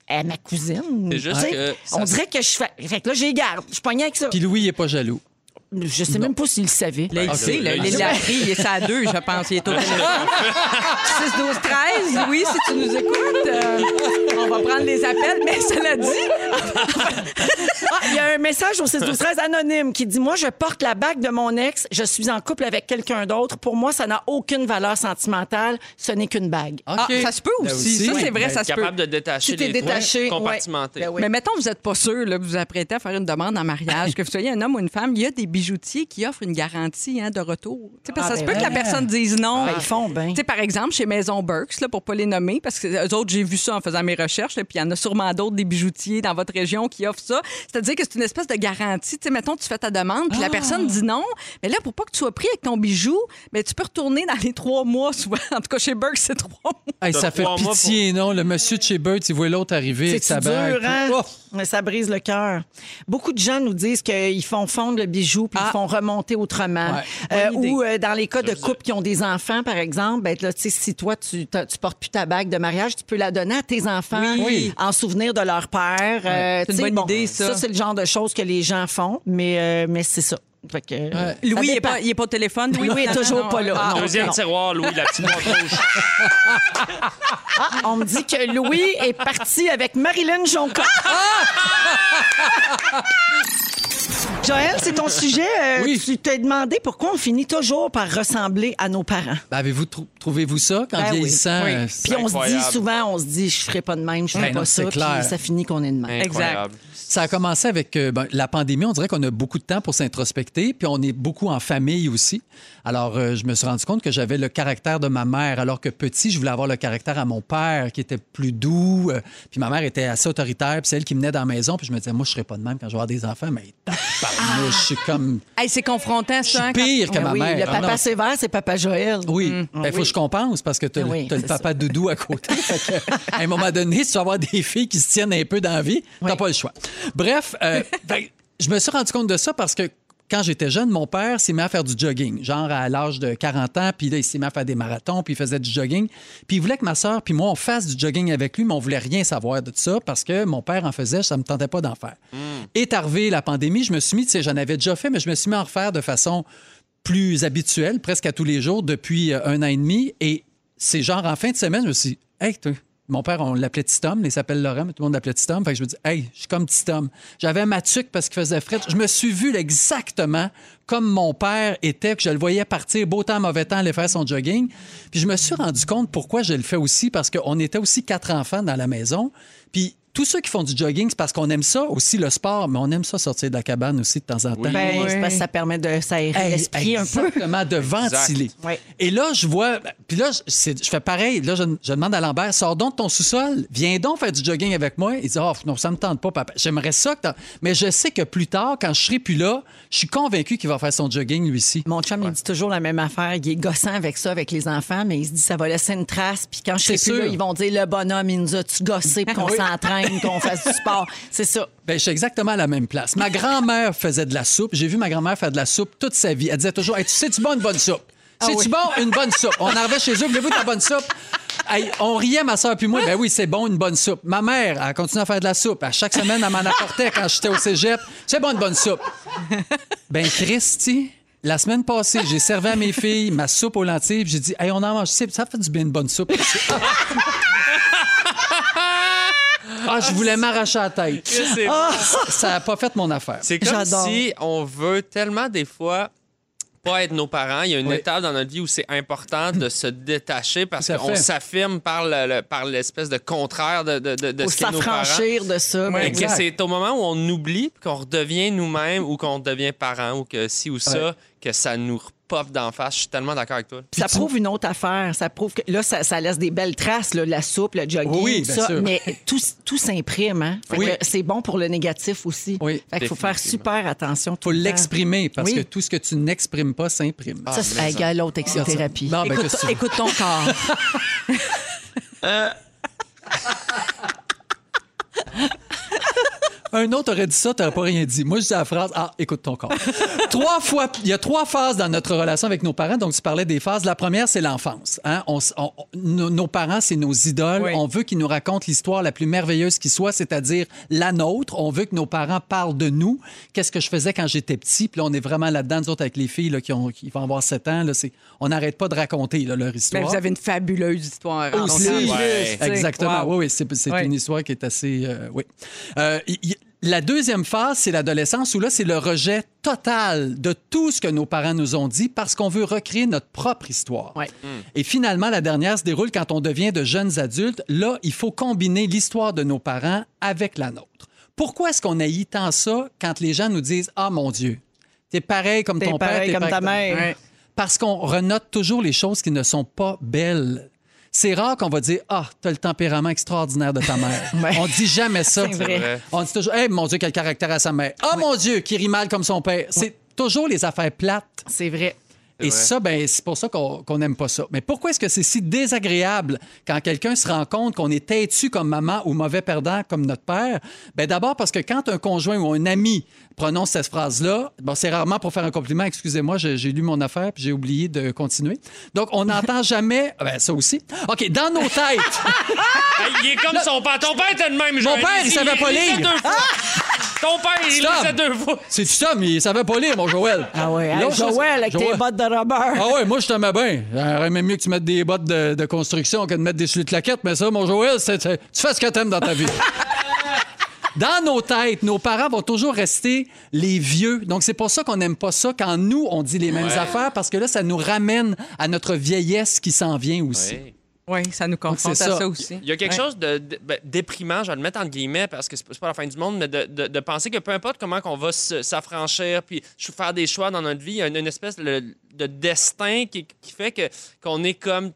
à ma cousine? C'est juste que On dirait que je fais. Fait que là, j'ai garde. Je suis avec ça. Puis Louis, il n'est pas jaloux. Je sais même pas s'il le savait. Là, il sait, là, il l'a appris, il est ça à deux, je pense. Il est au téléphone. 6, 12, 13. Oui, si tu nous écoutes, euh, on va prendre les appels. Mais cela dit, Ah, il y a un message au 6 12 13 anonyme qui dit Moi, je porte la bague de mon ex, je suis en couple avec quelqu'un d'autre. Pour moi, ça n'a aucune valeur sentimentale. Ce n'est qu'une bague. ah, ça se peut Là aussi. Ça, oui. c'est vrai, Ben, ça se peut. capable de détacher Tu t'es les détaché, ouais. Ben oui. Mais mettons, vous n'êtes pas sûr, là, vous vous apprêtez à faire une demande en mariage, que vous soyez un homme ou une femme, il y a des bijoutiers qui offrent une garantie hein, de retour. Tu sais, parce que Ah, ça se ben peut que la personne dise non. Ben, ils font bien. Tu sais, par exemple, chez Maison Burks, là, pour pas les nommer, parce que eux autres, j'ai vu ça en faisant mes recherches, puis il y en a sûrement d'autres, des bijoutiers dans votre région qui offrent ça. C'est-à-dire que c'est une espèce de garantie. Tu sais, mettons, tu fais ta demande, puis la personne dit non. Mais là, pour pas que tu sois pris avec ton bijou, mais tu peux retourner dans les trois mois, souvent. En tout cas, chez Burks, c'est trois mois. Hey, ça fait pitié, non? Le monsieur de chez Bird, il voit l'autre arriver avec C'est sa dur, bague. hein? Oh! Mais ça brise le cœur. Beaucoup de gens nous disent qu'ils font fondre le bijou puis Ah. ils font remonter autrement. Ouais, Euh, ou euh, dans les cas de couples qui ont des enfants, par exemple, ben, là, tu sais, si toi, tu, tu portes plus ta bague de mariage, tu peux la donner à tes enfants Oui. en souvenir de leur père. Euh, C'est une bonne idée, ça. c'est le genre de choses que les gens font, mais, euh, mais c'est ça. Fait que, euh, Ouais. Louis, il n'est pas, il est pas au téléphone. Louis? Est toujours pas là. Ah, Non. Deuxième non. tiroir, Louis, la petite. Ah, on me dit que Louis est parti avec Marilyn Jonca. [LAUGHS] Joël, c'est ton sujet. Euh, Oui. Tu t'es demandé pourquoi on finit toujours par ressembler à nos parents. Ben, Avez-vous trou- trouvez-vous ça quand Ben oui. vieillissant? Oui. euh, Puis on se dit souvent, on se dit, je ferai pas de même, je ferai Ben pas non, ça, c'est puis clair. ça finit qu'on est de même. Incroyable. Ça a commencé avec euh, ben, la pandémie. On dirait qu'on a beaucoup de temps pour s'introspecter, puis on est beaucoup en famille aussi. Alors, euh, je me suis rendu compte que j'avais le caractère de ma mère, alors que petit, je voulais avoir le caractère à mon père, qui était plus doux. euh, puis ma mère était assez autoritaire, puis c'est elle qui venait dans la maison, puis je me disais, moi, je serais pas de même quand je vais avoir des enfants, mais tabarnouche, je suis comme... Hey, c'est confrontant, Je suis ça. hein, quand- pire que Ah ma oui, mère. le Ah papa sévère, c'est papa Joël. oui, Ah il faut oui. que je compense parce que tu as, Oui, le papa doudou à côté. [LAUGHS] Fait que, à un moment donné, si tu vas avoir des filles qui se tiennent un peu dans la vie, t'as Oui. pas le choix. Bref, euh, [LAUGHS] ben, je me suis rendu compte de ça parce que quand j'étais jeune, mon père s'est mis à faire du jogging, genre à l'âge de 40 ans, puis là, il s'est mis à faire des marathons, puis il faisait du jogging. Puis il voulait que ma sœur puis moi, on fasse du jogging avec lui, mais on voulait rien savoir de ça parce que mon père en faisait, ça me tentait pas d'en faire. Est arrivée la pandémie, je me suis mis, tu sais, j'en avais déjà fait, mais je me suis mis à en refaire de façon plus habituelle, presque à tous les jours, depuis euh, un an et demi. Et c'est genre en fin de semaine, je me suis dit, hey, toi, mon père, on l'appelait Petit Tom, il s'appelle Laurent, mais tout le monde l'appelait Petit Tom. Fait que je me dis, hey, je suis comme Petit Tom. J'avais ma tuque parce qu'il faisait frais. Je me suis vu exactement comme mon père était, que je le voyais partir beau temps, mauvais temps, aller faire son jogging. Puis je me suis rendu compte pourquoi je le fais aussi, parce qu'on était aussi quatre enfants dans la maison. Puis tous ceux qui font du jogging, c'est parce qu'on aime ça aussi, le sport, mais on aime ça sortir de la cabane aussi de temps en temps. Ben, Oui. c'est parce que ça permet de s'aérer Hey, l'esprit un peu. Exactement, de ventiler. Oui. Et là, je vois. Puis là, je, fais pareil. Là, je, je demande à Lambert, sors donc de ton sous-sol, viens donc faire du jogging avec moi. Il dit, oh, non, ça me tente pas, papa. J'aimerais ça. Que Mais je sais que plus tard, quand je serai plus là, je suis convaincu qu'il va faire son jogging, lui aussi. Mon chum, il dit toujours la même affaire. Il est gossant avec ça, avec les enfants, mais il se dit ça va laisser une trace. Puis quand je serai plus là, ils vont dire le bonhomme, il nous a-tu gossé, puis [LAUGHS] qu'on Oui. Qu'on fasse du sport. [LAUGHS] C'est ça. Ben, je suis exactement à la même place. Ma grand-mère faisait de la soupe. J'ai vu ma grand-mère faire de la soupe toute sa vie. Elle disait toujours Hey, Tu sais-tu bon une bonne soupe C'est-tu oui. bon une bonne soupe On arrivait chez eux, voulez-vous de la bonne soupe? Hey, on riait, ma soeur puis moi. Ben oui, c'est bon, une bonne soupe. Ma mère, elle continue à faire de la soupe. À chaque semaine, elle m'en apportait quand j'étais au cégep. C'est bon, une bonne soupe. Ben, Christy, la semaine passée, j'ai servi à mes filles ma soupe aux lentilles. J'ai dit, hey, on en mange. C'est- Ça fait du bien, une bonne soupe. [LAUGHS] [LAUGHS] Ah, je voulais m'arracher la tête. [LAUGHS] C'est Ça n'a pas fait mon affaire. C'est comme J'adore. si on veut tellement des fois pas être nos parents. Il y a une Oui. étape dans notre vie où c'est important de se détacher parce qu'on s'affirme par le, le- par l'espèce de contraire de, de, de, de Faut ce qu'est nos parents. s'affranchir de ça. ben Et que oui. c'est au moment où on oublie, qu'on redevient nous-mêmes ou qu'on devient parents ou que si ou ça, Ouais. que ça nous d'en face. Je suis tellement d'accord avec toi. Puis ça prouve une autre affaire. Ça prouve que là, ça, ça laisse des belles traces, là, la soupe, le jogging, Oui, tout ça. sûr. Mais tout, tout s'imprime. Hein? Oui. c'est bon pour le négatif aussi. Oui, fait qu'il faut faire super attention. tout faut l'exprimer parce Oui. que tout ce que tu n'exprimes pas s'imprime. Ça, c'est hey, gars, l'autre ben, Écoute, ton corps. [LAUGHS] [LAUGHS] Un autre aurait dit ça, t'aurais pas rien dit. Moi, je dis la phrase Ah, écoute ton corps. [LAUGHS] trois fois, il y a trois phases dans notre relation avec nos parents. Donc, tu parlais des phases. La première, c'est l'enfance. Hein? On s- on- nos, nos parents, c'est nos idoles. Oui. On veut qu'ils nous racontent l'histoire la plus merveilleuse qui soit, c'est-à-dire la nôtre. On veut que nos parents parlent de nous. Qu'est-ce que je faisais quand j'étais petit? Puis là, on est vraiment là-dedans, nous autres, avec les filles là, qui, ont, qui vont avoir 7 ans. Là, on n'arrête pas de raconter là, leur Mais histoire. vous avez une fabuleuse histoire. Aussi. Ouais. Exactement. wow. Oui, oui, c'est c'est Ouais. une histoire qui est assez. euh, oui. Euh, y- y- la deuxième phase, c'est l'adolescence où là, c'est le rejet total de tout ce que nos parents nous ont dit parce qu'on veut recréer notre propre histoire. Ouais. Et finalement, la dernière se déroule quand on devient de jeunes adultes. Là, il faut combiner l'histoire de nos parents avec la nôtre. Pourquoi est-ce qu'on haït tant ça quand les gens nous disent Ah mon Dieu, t'es pareil comme T'es ton père, pareil t'es comme pareil ta mère. Ouais. parce qu'on renote toujours les choses qui ne sont pas belles. C'est rare qu'on va dire Ah, t'as le tempérament extraordinaire de ta mère. [LAUGHS] Ouais. On dit jamais ça. C'est vrai. On dit toujours Hey, mon Dieu, quel caractère à sa mère. Ah, mon Dieu, qui rit mal comme son père. C'est toujours les affaires plates. C'est vrai. Et vrai. ça, ben, c'est pour ça qu'on n'aime pas ça. Mais pourquoi est-ce que c'est si désagréable quand quelqu'un se rend compte qu'on est têtu comme maman ou mauvais perdant comme notre père? Ben, d'abord parce que quand un conjoint ou un ami prononce cette phrase-là, bon, c'est rarement pour faire un compliment. Excusez-moi, j'ai lu mon affaire puis j'ai oublié de continuer. Donc, on n'entend [LAUGHS] jamais. Ben, ça aussi. OK, dans nos têtes. [LAUGHS] Il est comme son père. Ton père était de même. Mon père, il savait pas lire. [LAUGHS] Ton père, il Stop. lisait deux fois. C'est ça, mais il savait pas lire, mon Joël. Ah oui, ça, Joël, avec tes bottes de rubber. Ah ouais, moi, je t'aimais bien. J'aurais même mieux que tu mettes des bottes de, de construction que de mettre des souliers de claquettes, mais ça, mon Joël, c'est- tu fais ce que t'aimes dans ta vie. [LAUGHS] Dans nos têtes, nos parents vont toujours rester les vieux. Donc, c'est pour ça qu'on n'aime pas ça quand nous, on dit les mêmes affaires, parce que là, ça nous ramène à notre vieillesse qui s'en vient aussi. Ouais. Oui, ça nous confronte c'est à ça. ça aussi. Il y a quelque Ouais. chose de, de- ben, déprimant, je vais le mettre entre guillemets parce que c'est pas la fin du monde, mais de, de- de penser que peu importe comment qu'on va s'affranchir puis faire des choix dans notre vie, il y a une, une espèce de, de destin qui, qui fait que qu'on est comme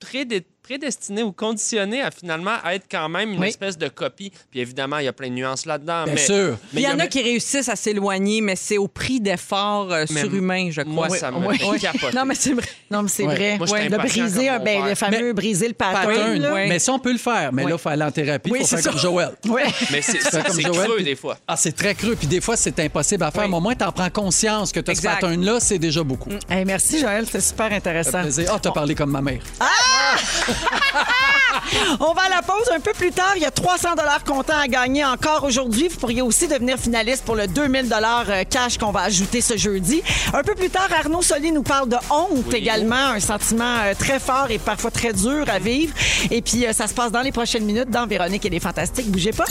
prédé- prédestiné ou conditionné à finalement être quand même une Oui. espèce de copie. Puis évidemment, il y a plein de nuances là-dedans. Bien mais, sûr. mais il y en a qui réussissent à s'éloigner, mais c'est au prix d'efforts euh, surhumains, je crois. Moi, ça me Ouais. fait capoter. Non, mais c'est vrai. Non, mais c'est Ouais. vrai. Moi, je suis de impatient briser un, ben, le fameux briser le pattern. Pattern, là. ouais. Mais ça, on peut le faire. Mais Oui. là, il faut aller en thérapie. Il Oui, faut c'est faire ça. comme Joël. Ouais. [LAUGHS] Mais c'est Fais comme c'est Joël, creux puis- des fois. Ah, c'est très creux. Puis des fois, c'est impossible à faire. Oui. Mais au moins, tu en prends conscience que tu as ce pattern-là, c'est déjà beaucoup. Hey, merci, Joël. C'était super intéressant. Ah, t'as parlé comme ma mère. [LAUGHS] [LAUGHS] On va à la pause un peu plus tard. Il y a 300 dollars comptant à gagner encore aujourd'hui. Vous pourriez aussi devenir finaliste pour le 2000 dollars cash qu'on va ajouter ce jeudi. Un peu plus tard, Arnaud Soli nous parle de honte également, un sentiment euh, très fort et parfois très dur à vivre. Et puis, euh, ça se passe dans les prochaines minutes dans Véronique et les Fantastiques. Bougez pas.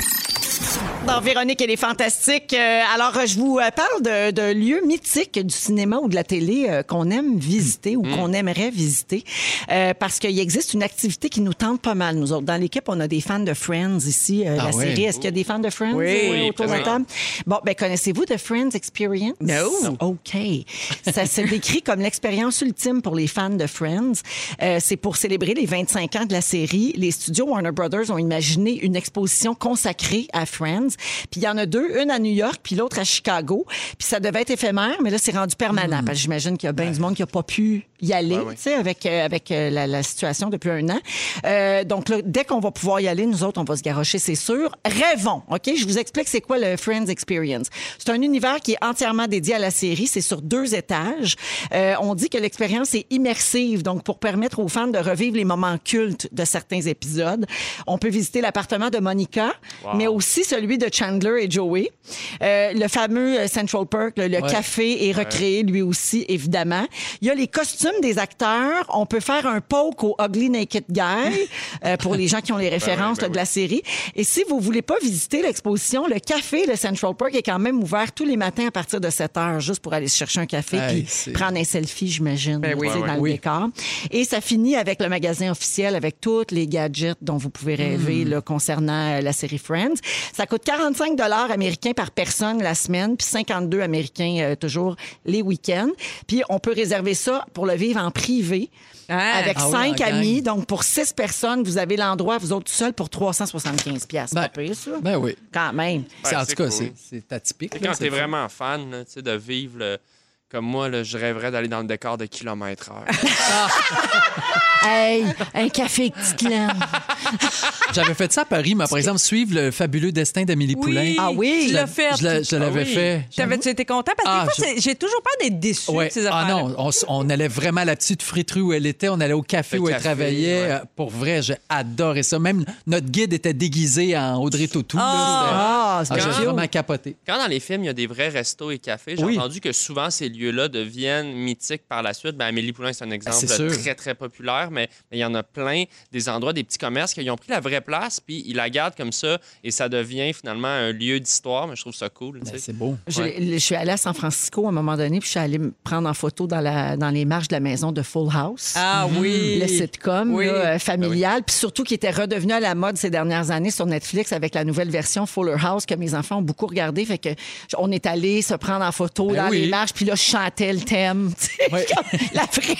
Dans Véronique et les Fantastiques. Euh, alors, je vous euh, parle de, de lieux mythiques du cinéma ou de la télé euh, qu'on aime visiter ou qu'on aimerait visiter. Euh, parce qu'il existe une activité qui nous tente pas mal, nous autres. Dans l'équipe, on a des fans de Friends ici, Ah la série. Est-ce qu'il y a des fans de Friends Oui. Oui, autour de la oui. table? Bon, ben connaissez-vous The Friends Experience? No. OK. Ça se décrit comme l'expérience ultime pour les fans de Friends. C'est pour célébrer les 25 ans de la série. Les studios Warner Brothers ont imaginé une exposition consacrée à Friends. Puis il y en a deux, une à New York, puis l'autre à Chicago. Puis ça devait être éphémère, mais là, c'est rendu permanent. Parce que j'imagine qu'il y a bien du monde qui n'a pas pu y aller, Ouais, ouais. tu sais, avec, euh, avec euh, la, la situation depuis un an. Euh, donc là, dès qu'on va pouvoir y aller, nous autres, on va se garrocher, c'est sûr. Rêvons, OK? Je vous explique c'est quoi le Friends Experience. C'est un univers qui est entièrement dédié à la série. C'est sur deux étages. Euh, on dit que l'expérience est immersive, donc pour permettre aux fans de revivre les moments cultes de certains épisodes. On peut visiter l'appartement de Monica, mais aussi celui de Chandler et Joey. Euh, le fameux euh, Central Perk, le, le Ouais. café est recréé lui aussi, évidemment. Il y a les costumes des acteurs. On peut faire un poke au Ugly Naked Guy [LAUGHS] euh, pour les gens qui ont les références ben là, de la série. Et si vous voulez pas visiter l'exposition, le café, le Central Park est quand même ouvert tous les matins à partir de 7 heures, juste pour aller chercher un café Hey, puis prendre un selfie, j'imagine, Ben oui. dans le décor. Et ça finit avec le magasin officiel, avec tous les gadgets dont vous pouvez rêver Hmm. là, concernant euh, la série Friends. Ça coûte 45 dollars américains par personne la semaine, puis 52 américains euh, toujours les week-ends. Puis on peut réserver ça pour le vivre en privé. Ah. avec Ah oui, cinq amis, donc pour six personnes, vous avez l'endroit, vous autres tout seuls, pour 375 pièces. Ben, pas pire, ça? Ben oui. Quand même. C'est- en c'est tout cas, cool. c'est- c'est atypique. Tu là, Quand le fun. vraiment fan là, tu sais, de vivre le- comme moi, là, je rêverais d'aller dans le décor de kilomètre heure. [LAUGHS] Hey, un café avec petite laine. J'avais fait ça à Paris, mais par exemple, suivre le fabuleux destin d'Amélie Poulain. Ah oui? Tu l'as fait. Je la- je l'avais oui. fait. T'avais-tu été content? Parce que Ah, des fois, je- c'est- j'ai toujours peur d'être déçu Ouais. de ces Ah affaires non, on, s- on allait vraiment à la petite friterie où elle était. On allait au café Le où elle café, travaillait. ouais. Euh, Pour vrai, j'ai adoré ça. Même notre guide était déguisé en Audrey Tautou. là. Ah, C'était- c'est Ah, j'ai cute. vraiment capoté. Quand dans les films, il y a des vrais restos et cafés, j'ai Oui. entendu que souvent ces lieux-là deviennent mythiques par la suite. Ben, Amélie Poulain, c'est un exemple c'est sûr. très, très populaire, mais il y en a plein, des endroits, des petits commerces qui ont pris la vraie place, puis ils la gardent comme ça, et ça devient finalement un lieu d'histoire. Mais je trouve ça cool. Ben, c'est beau. Je, Ouais. je suis allée à San Francisco à un moment donné, puis je suis allée me prendre en photo dans, la, dans les marches de la maison de Full House. Ah oui. le sitcom Oui. là, euh, familial, puis surtout qui était redevenu à la mode ces dernières années sur Netflix avec la nouvelle version Fuller House que mes enfants ont beaucoup regardé. Fait que on est allé se prendre en photo Ben dans oui. les marches, puis là je chantait le thème. [LAUGHS] La vraie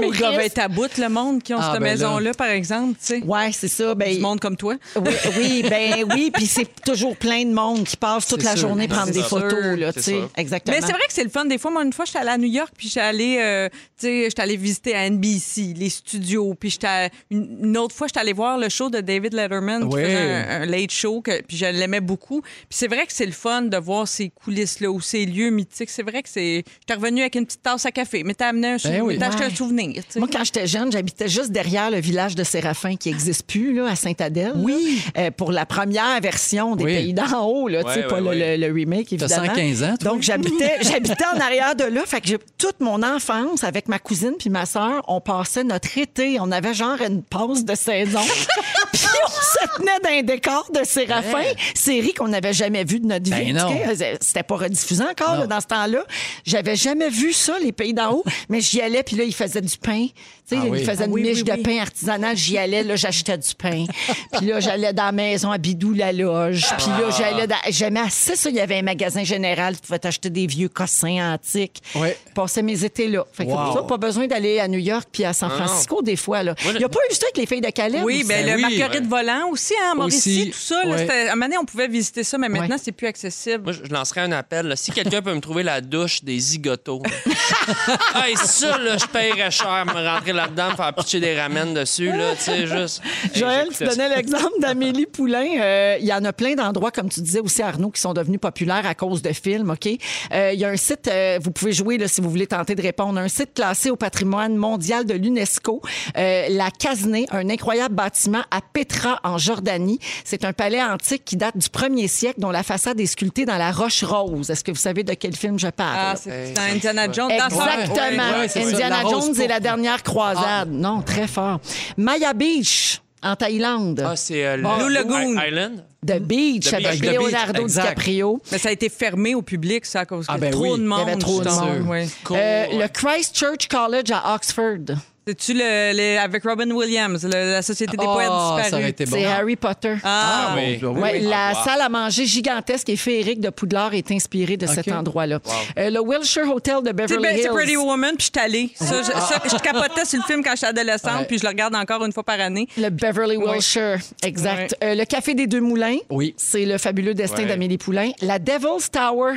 Mais ils doivent touriste. être à bout, le monde qui ont Ah, cette ben là. maison-là, par exemple, tu sais. Ouais, c'est ça. Ben, Du monde comme toi. Oui, oui, ben oui, puis c'est toujours plein de monde qui passe toute la sûr. journée Ben, prendre des photos, là. Exactement. Mais c'est vrai que c'est le fun. Des fois, moi, une fois, j'étais allée à New York, puis j'étais allée, euh, tu sais, j'étais allée visiter à NBC, les studios, puis j'étais une, une autre fois, j'étais allée voir le show de David Letterman, qui Ouais. faisait un, un late show, que, puis je l'aimais beaucoup. Puis c'est vrai que c'est le fun de voir ces coulisses-là ou ces lieux mythiques. C'est vrai que c'est... J'étais revenue avec une petite tasse à café, mais t'as amené un, sou- Ben oui. mais t'as acheté Ouais. un souvenir, tu sais. Moi, quand j'étais jeune, j'habitais juste derrière le village de Séraphin qui n'existe plus, là, à Sainte-Adèle. Oui. pour la première version des Oui. Pays d'en haut, là, tu sais, Ouais, pas ouais, le, ouais. le- le remake, T'as évidemment. 115 ans, toi? Donc, j'habitais, [LAUGHS] j'habitais en arrière de là. Fait que j'ai- toute mon enfance, avec ma cousine puis ma sœur, on passait notre été. On avait genre une pause de saison. [LAUGHS] puis on se tenait dans un décor de Séraphin, série qu'on n'avait jamais vue de notre vie. Ben sais, C'était pas rediffusé encore là, dans ce temps-là. J'avais jamais vu ça, les pays d'en haut, [LAUGHS] mais j'y allais, puis là, ils faisaient du pain. Tu sais, Ah oui. ils faisaient Ah une oui, miche oui, de oui. pain artisanal. J'y allais, là, j'achetais du pain. [LAUGHS] Puis là, j'allais dans la maison à Bidou, la loge. Puis là, j'allais dans... J'aimais assez ça. Il y avait un magasin général. Tu pouvais t'acheter des vieux cossins antiques. Ouais. Je passais mes étés là. Fait que Wow. pour ça, pas besoin d'aller à New York puis à San non. Francisco des fois. Là. Moi, Il n'y a pas eu ça avec les filles de Calais? Oui, aussi? ben, Ben le oui. Marguerite Volant aussi, hein, Mauricie, Aussi, tout ça. Là, ouais. c'était- À un moment donné, on pouvait visiter ça, mais maintenant, Ouais. c'est plus accessible. Moi, je je lancerais un appel. là. Si quelqu'un peut me trouver la douche des là. [LAUGHS] hey, ça, là, je paierais cher me rentrer là-dedans, me faire pitcher des ramènes dessus, là, tu sais, juste. Hey, Joël, tu donnais l'exemple d'Amélie Poulain. Euh, Il y en a plein d'endroits, comme tu disais aussi, Arnaud, qui sont devenus populaires à cause de films, OK? Euh, Il y a un site, euh, vous pouvez jouer là, si vous voulez tenter de répondre, un site classé au patrimoine mondial de l'UNESCO, euh, la Casnée, un incroyable bâtiment à Petra, en Jordanie. C'est un palais antique qui date du 1er siècle, dont la façade est sculptée dans la roche rose. Est-ce que vous savez de quel film je parle? Ah, c'est dans Indiana Jones. Exactement. Ouais, ouais, c'est ça. Indiana La Jones et la dernière croisade. Non, très fort. Maya Beach, en Thaïlande. Ah, c'est euh, Blue Lagoon. I- Island? The Beach The avec Beach. The Beach, Leonardo. DiCaprio. Mais ça a été fermé au public, ça, à cause Ah, ben trop oui. de Il y monde. avait trop de monde. Cool, Euh, ouais. Le Christchurch College à Oxford. C'est-tu le, le- avec Robin Williams, le- la Société des Ah, poètes ça disparus? aurait été bon. C'est Harry Potter. Ah, Ah, oui. Ouais, oui. la wow. salle à manger gigantesque et féerique de Poudlard est inspirée de cet endroit-là. Euh, le Wilshire Hotel de Beverly ben, c'est Hills. Pretty Woman, puis je suis allée. Ça, je, ça, je capotais sur le film quand j'étais adolescente, Ouais. puis je le regarde encore une fois par année. Le Beverly Wilshire, exact. Euh, le Café des Deux Moulins, Oui. c'est le fabuleux destin Ouais. d'Amélie Poulain. La Devil's Tower,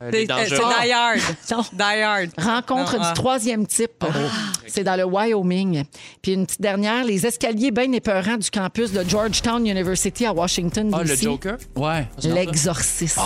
C'est euh. Non. [LAUGHS] Die Hard. rencontre Non, ah. du troisième type. C'est dans le Wyoming. Puis une petite dernière, les escaliers bien épeurants du campus de Georgetown University à Washington, Ah, le D.C. Joker? Ouais. L'exorciste.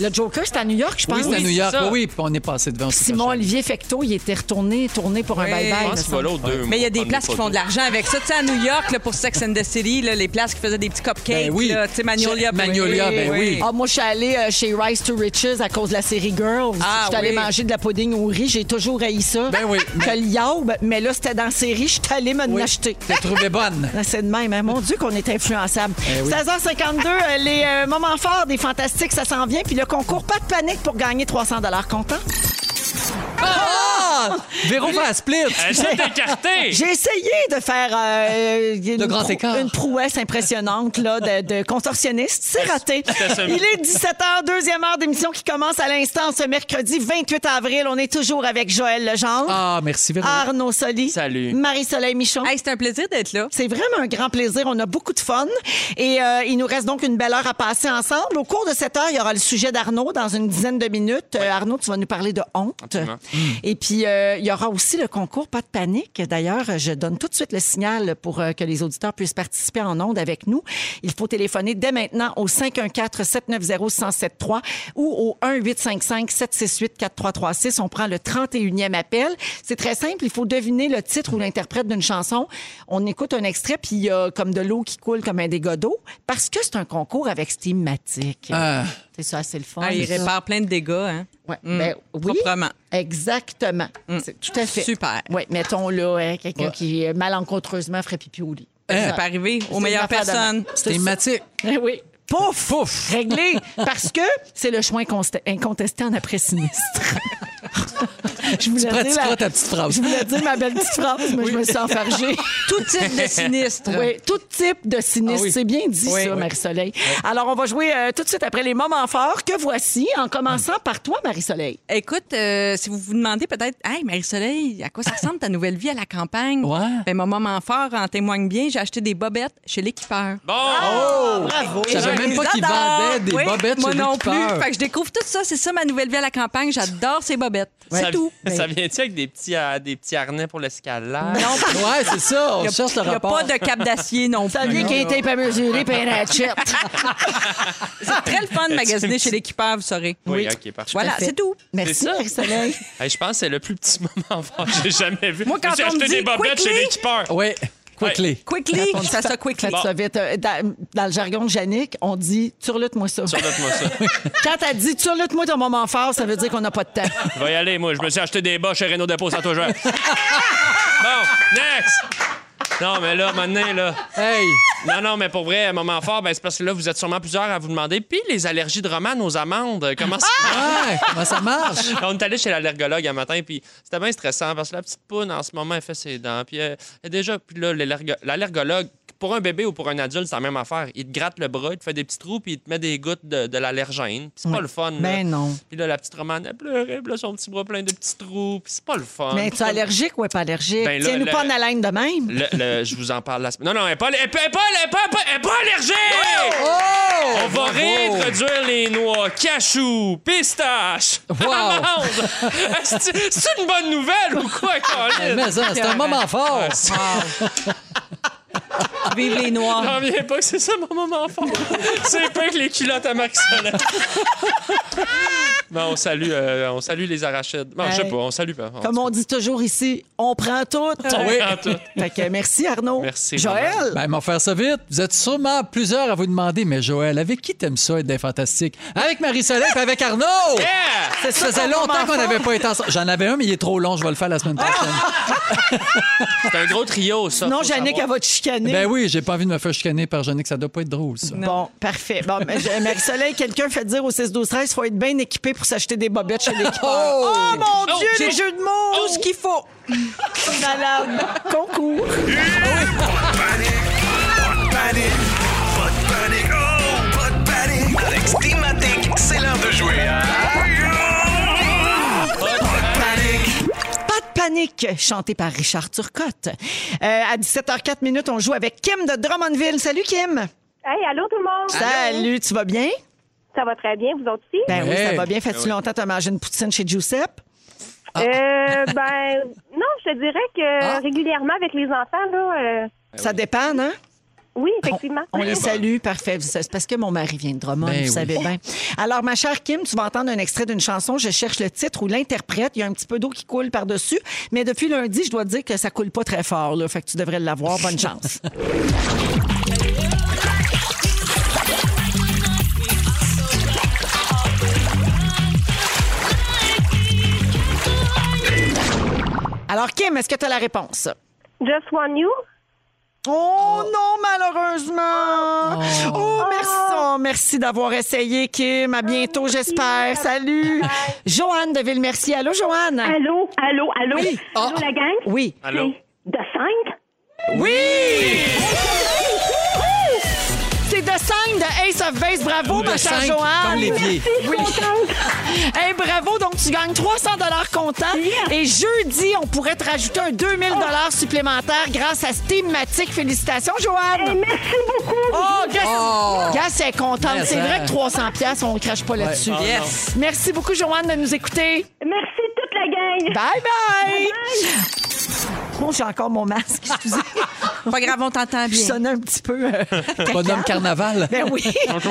Le Joker, c'est à New York, je pense. Oui, c'est à New York. Oui, oui, puis on est passé devant. Simon. Olivier Fecteau, il était retourné, tourné pour un Oui. bye-bye. Je Mais il y a des places qui font de l'argent avec ça. Tu sais, à New York, là, pour Sex and the City, là, les places qui faisaient des petits cupcakes. Ben oui. là, Tu sais, Magnolia. Chez- Magnolia, ben oui. Ah, moi, je suis allée euh, chez Rise to Riches à cause de la série Girls. Ah, je suis allée oui. manger de la pudding au riz. J'ai toujours haï ça. Ben oui. Que yaourt, mais là, c'était dans la série. Je suis allée me Oui. l'acheter. T'as trouvé bonne. [LAUGHS] Ah, C'est de même. hein. Mon Dieu, qu'on est influençable. Eh oui. 16h52, euh, les euh, moments forts des Fantastiques, ça s'en vient. Puis le concours, pas de panique pour gagner 300 Content? Ah! Véro fait un split. Elle s'est écartée! J'ai essayé de faire euh, une, grand écart. une prouesse impressionnante là, de, de contorsionniste. C'est raté. Il est 17h, deuxième heure d'émission qui commence à l'instant ce mercredi 28 avril. On est toujours avec Joël Legendre, Ah, merci Véro. Arnaud Soli, Salut. Marie-Soleil Michon. Hey, c'est un plaisir d'être là. C'est vraiment un grand plaisir. On a beaucoup de fun. Et euh, il nous reste donc une belle heure à passer ensemble. Au cours de cette heure, il y aura le sujet d'Arnaud dans une dizaine de minutes. Euh, Arnaud, tu vas nous parler de honte. Absolument. Et puis, euh, il y aura aussi le concours Pas de panique. D'ailleurs, je donne tout de suite le signal pour euh, que les auditeurs puissent participer en ondes avec nous. Il faut téléphoner dès maintenant au 514-790-1073 ou au 1-855-768-4336. On prend le 31e appel. C'est très simple. Il faut deviner le titre ou l'interprète d'une chanson. On écoute un extrait, puis il y a comme de l'eau qui coule comme un dégât d'eau parce que c'est un concours avec thématique. Ah, C'est ça, c'est le fun. Ah, il ça. répare plein de dégâts, hein? Ouais, ben, oui. Proprement. Exactement. C'est tout à fait. Super. Oui, mettons là, hein, quelqu'un Ouais. qui euh, malencontreusement ferait pipi au lit. Ça peut arriver aux meilleures personnes. c'est thématique. [LAUGHS] Eh oui. Pouf! Pouf! Réglé! Parce que c'est le choix incontesté en après-sinistre. [LAUGHS] Je voulais Tu dire la- pratiqueras ta petite phrase. Je voulais dire ma belle petite phrase, mais je me suis enfargée. [LAUGHS] Tout type de sinistre. Oui, tout type de sinistre. Ah oui. C'est bien dit, Oui. ça, Oui. Marie-Soleil. Alors, on va jouer euh, tout de suite après les moments forts que voici, en commençant par toi, Marie-Soleil. Écoute, euh, si vous vous demandez peut-être, hey Marie-Soleil, à quoi ça ressemble ta nouvelle vie à la campagne? Ouais. Ben, mon moment fort en témoigne bien. J'ai acheté des bobettes chez l'équipeur. Bon! Bravo. Je savais même pas qu'ils vendaient des Oui, bobettes Moi chez non plus. l'équipeur. Fait que je découvre tout ça. C'est ça ma nouvelle vie à la campagne. J'adore ces bobettes. Ça, C'est tout. Ça vient-tu avec des petits, euh, des petits harnais pour l'escalade? Non, Ouais, c'est ça. On il cherche le n'y a rapport. pas de cap d'acier non plus. Ça vient qu'il tape à mesurer puis un ratchet. [LAUGHS] C'est très le fun de magasiner chez l'équipeur, vous saurez. Oui, ok, parfait. Voilà, c'est tout. Merci, C'est ça. Marie-Soleil. Hey, je pense que c'est le plus petit moment [LAUGHS] fort que j'ai jamais vu. Moi, quand J'ai on me acheté dit des bobettes chez l'équipeur. Oui, quickly. Quickly, je fais ça quickly. Faites ça vite. Euh, Dans, dans le jargon de Yannick, on dit turlute-moi ça. Surnote-moi ça. [LAUGHS] Quand elle dit turlute-moi ton moment fort, ça veut dire qu'on n'a pas de temps. Je vais y aller, moi. Je me suis acheté des bas chez Renault Dépôt, ça toujours. [LAUGHS] bon, next! Non, mais là, maintenant, là. Hey! Non, non, mais pour vrai, moment fort, ben, c'est parce que là, vous êtes sûrement plusieurs à vous demander. Puis les allergies de romane aux amandes, comment ça. Ouais, comment ça marche? [LAUGHS] On est allé chez l'allergologue un matin, puis c'était bien stressant parce que la petite poune, en ce moment, elle fait ses dents. Puis euh, elle est déjà, puis là, l'allergo- l'allergologue, pour un bébé ou pour un adulte, c'est la même affaire. Il te gratte le bras, il te fait des petits trous, puis il te met des gouttes de, de l'allergène. Puis c'est pas le fun. là. Ben non. Puis là, la petite romane, elle pleurait, puis là, son petit bras plein de petits trous, puis c'est pas le fun. Mais tu es allergique ou pas allergique? Ben Tiens-nous pas en haleine de même. Le- le- je vous en parle la semaine. Non, non, elle n'est pas, elle est pas, elle est pas, elle est pas, elle est pas allergique! Oh! On va réintroduire les noix, cachou, pistache, Wow. [LAUGHS] amandes. C'est une bonne nouvelle ou quoi, Colin? Mais ça, c'est un moment fort. [LAUGHS] [LAUGHS] Vive les Noirs. J'en reviens pas que c'est ça mon moment fort. [LAUGHS] C'est pas que les culottes à Max Soleil. Bon, on salue, euh, on salue les arachides. Bon, je sais Hey. pas, on salue pas. Comme on dit toujours ici, on prend tout. On Oui. prend tout. Fait que merci Arnaud. Merci, Joël? Ben, m'en faire ça vite. Vous êtes sûrement plusieurs à vous demander, mais Joël, avec qui t'aimes ça être des fantastiques? Avec Marie-Soleil et avec Arnaud! Yeah! Ça faisait longtemps qu'on n'avait pas été ensemble. J'en avais un, mais il est trop long. Je vais le faire la semaine prochaine. [LAUGHS] C'est un gros trio, ça. Non, Jannick, elle va te chicaner. Ben oui, j'ai pas envie de me faire chicaner par Jeannick. Ça doit pas être drôle, ça. Bon, parfait. Bon, je- Marie-Soleil, quelqu'un fait dire au 6 12 13 il faut être bien équipé pour s'acheter des bobettes chez l'équipeur. Oh, mon Oh, Dieu, j'ai- les jeux de mots! Tout ce qu'il faut. Malade. Concours. panique, pas de panique, oh, pas de panique. Avec Steamatic, c'est l'heure de jouer à... panique, chanté par Richard Turcotte. Euh, à 17h04 minutes, on joue avec Kim de Drummondville. Salut, Kim. Hey, allô tout le monde? Salut, tu vas bien? Ça va très bien, vous autres aussi? Ben oui, ça va bien. Fais-tu longtemps que tu as mangé une poutine chez Giuseppe? Euh, [LAUGHS] ben, non, je te dirais que Ah. régulièrement avec les enfants, là, euh, Ça dépend, hein? Oui, effectivement. On les salue, parfait. C'est parce que mon mari vient de Drummond, Ben vous oui. savez bien. Alors, ma chère Kim, tu vas entendre un extrait d'une chanson. Je cherche le titre ou l'interprète. Il y a un petit peu d'eau qui coule par-dessus. Mais depuis lundi, je dois te dire que ça coule pas très fort. Là. Fait que tu devrais l'avoir. Bonne [LAUGHS] chance. Alors, Kim, est-ce que tu as la réponse? Just One You? Oh, non, malheureusement. Oh, merci. Oh, merci d'avoir essayé, Kim. À bientôt, j'espère. Salut. Joanne de Ville-Merci. Allô, Joanne? Allô, allô, allô? Oui. Allô, Ah. la gang? Oui. Allô? C'est The Saint? Oui! De Sign de Ace of Base. Bravo, ma chère Joanne. suis [LAUGHS] contente. Hey, bravo, donc tu gagnes 300 comptant. Et jeudi, on pourrait te rajouter un 2000 supplémentaire grâce à Steamatic. Félicitations, Joanne. Hey, merci beaucoup. Oh, Gas, Oh. Gas est contente. C'est vrai que 300 pièces, on ne crache pas là-dessus. Oh, Yes. Merci beaucoup, Joanne, de nous écouter. Merci toute la gang. Bye bye. Bon, j'ai encore mon masque, excusez. [LAUGHS] Pas grave, on t'entend Je bien. sonnais un petit peu. euh, [LAUGHS] Bonhomme carnaval. Ben oui,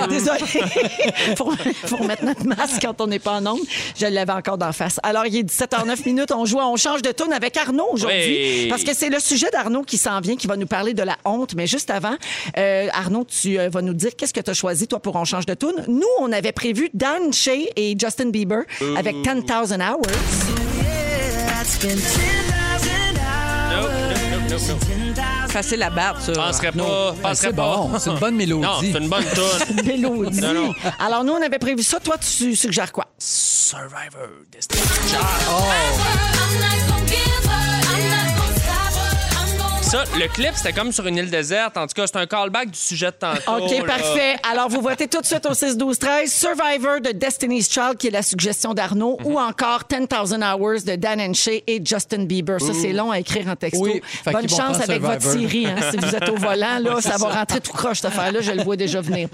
désolé. [LAUGHS] faut, faut remettre notre masque quand on n'est pas en onde. Je l'avais encore d'en face. Alors, il est 17h09 minutes. On joue, à- on change de tune avec Arnaud aujourd'hui. Oui. Parce que c'est le sujet d'Arnaud qui s'en vient, qui va nous parler de la honte. Mais juste avant, euh, Arnaud, tu euh, vas nous dire qu'est-ce que tu as choisi, toi, pour On change de tune. Nous, on avait prévu Dan Shay et Justin Bieber avec 10,000 Hours. Facile à battre, ça. Penserais pas, Ben, penserais c'est pas. bon. C'est une bonne [LAUGHS] mélodie. Non, c'est une bonne [LAUGHS] tune. Mélodie. Non, non. Alors, nous, on avait prévu ça. Toi, tu suggères quoi? Survivor Destiny Child. Ça. Le clip, c'était comme sur une île déserte. En tout cas, c'est un callback du sujet de tantôt. OK, là. parfait. Alors, vous votez tout de suite au 6-12-13. Survivor de Destiny's Child, qui est la suggestion d'Arnaud, Mhm. ou encore 10,000 Hours de Dan Shea et Justin Bieber. Ça, c'est long à écrire en texto. Oui, Bonne chance avec votre. Siri. hein. si vous êtes au volant, là, [LAUGHS] ça va rentrer tout croche, cette affaire-là. Je le vois déjà venir.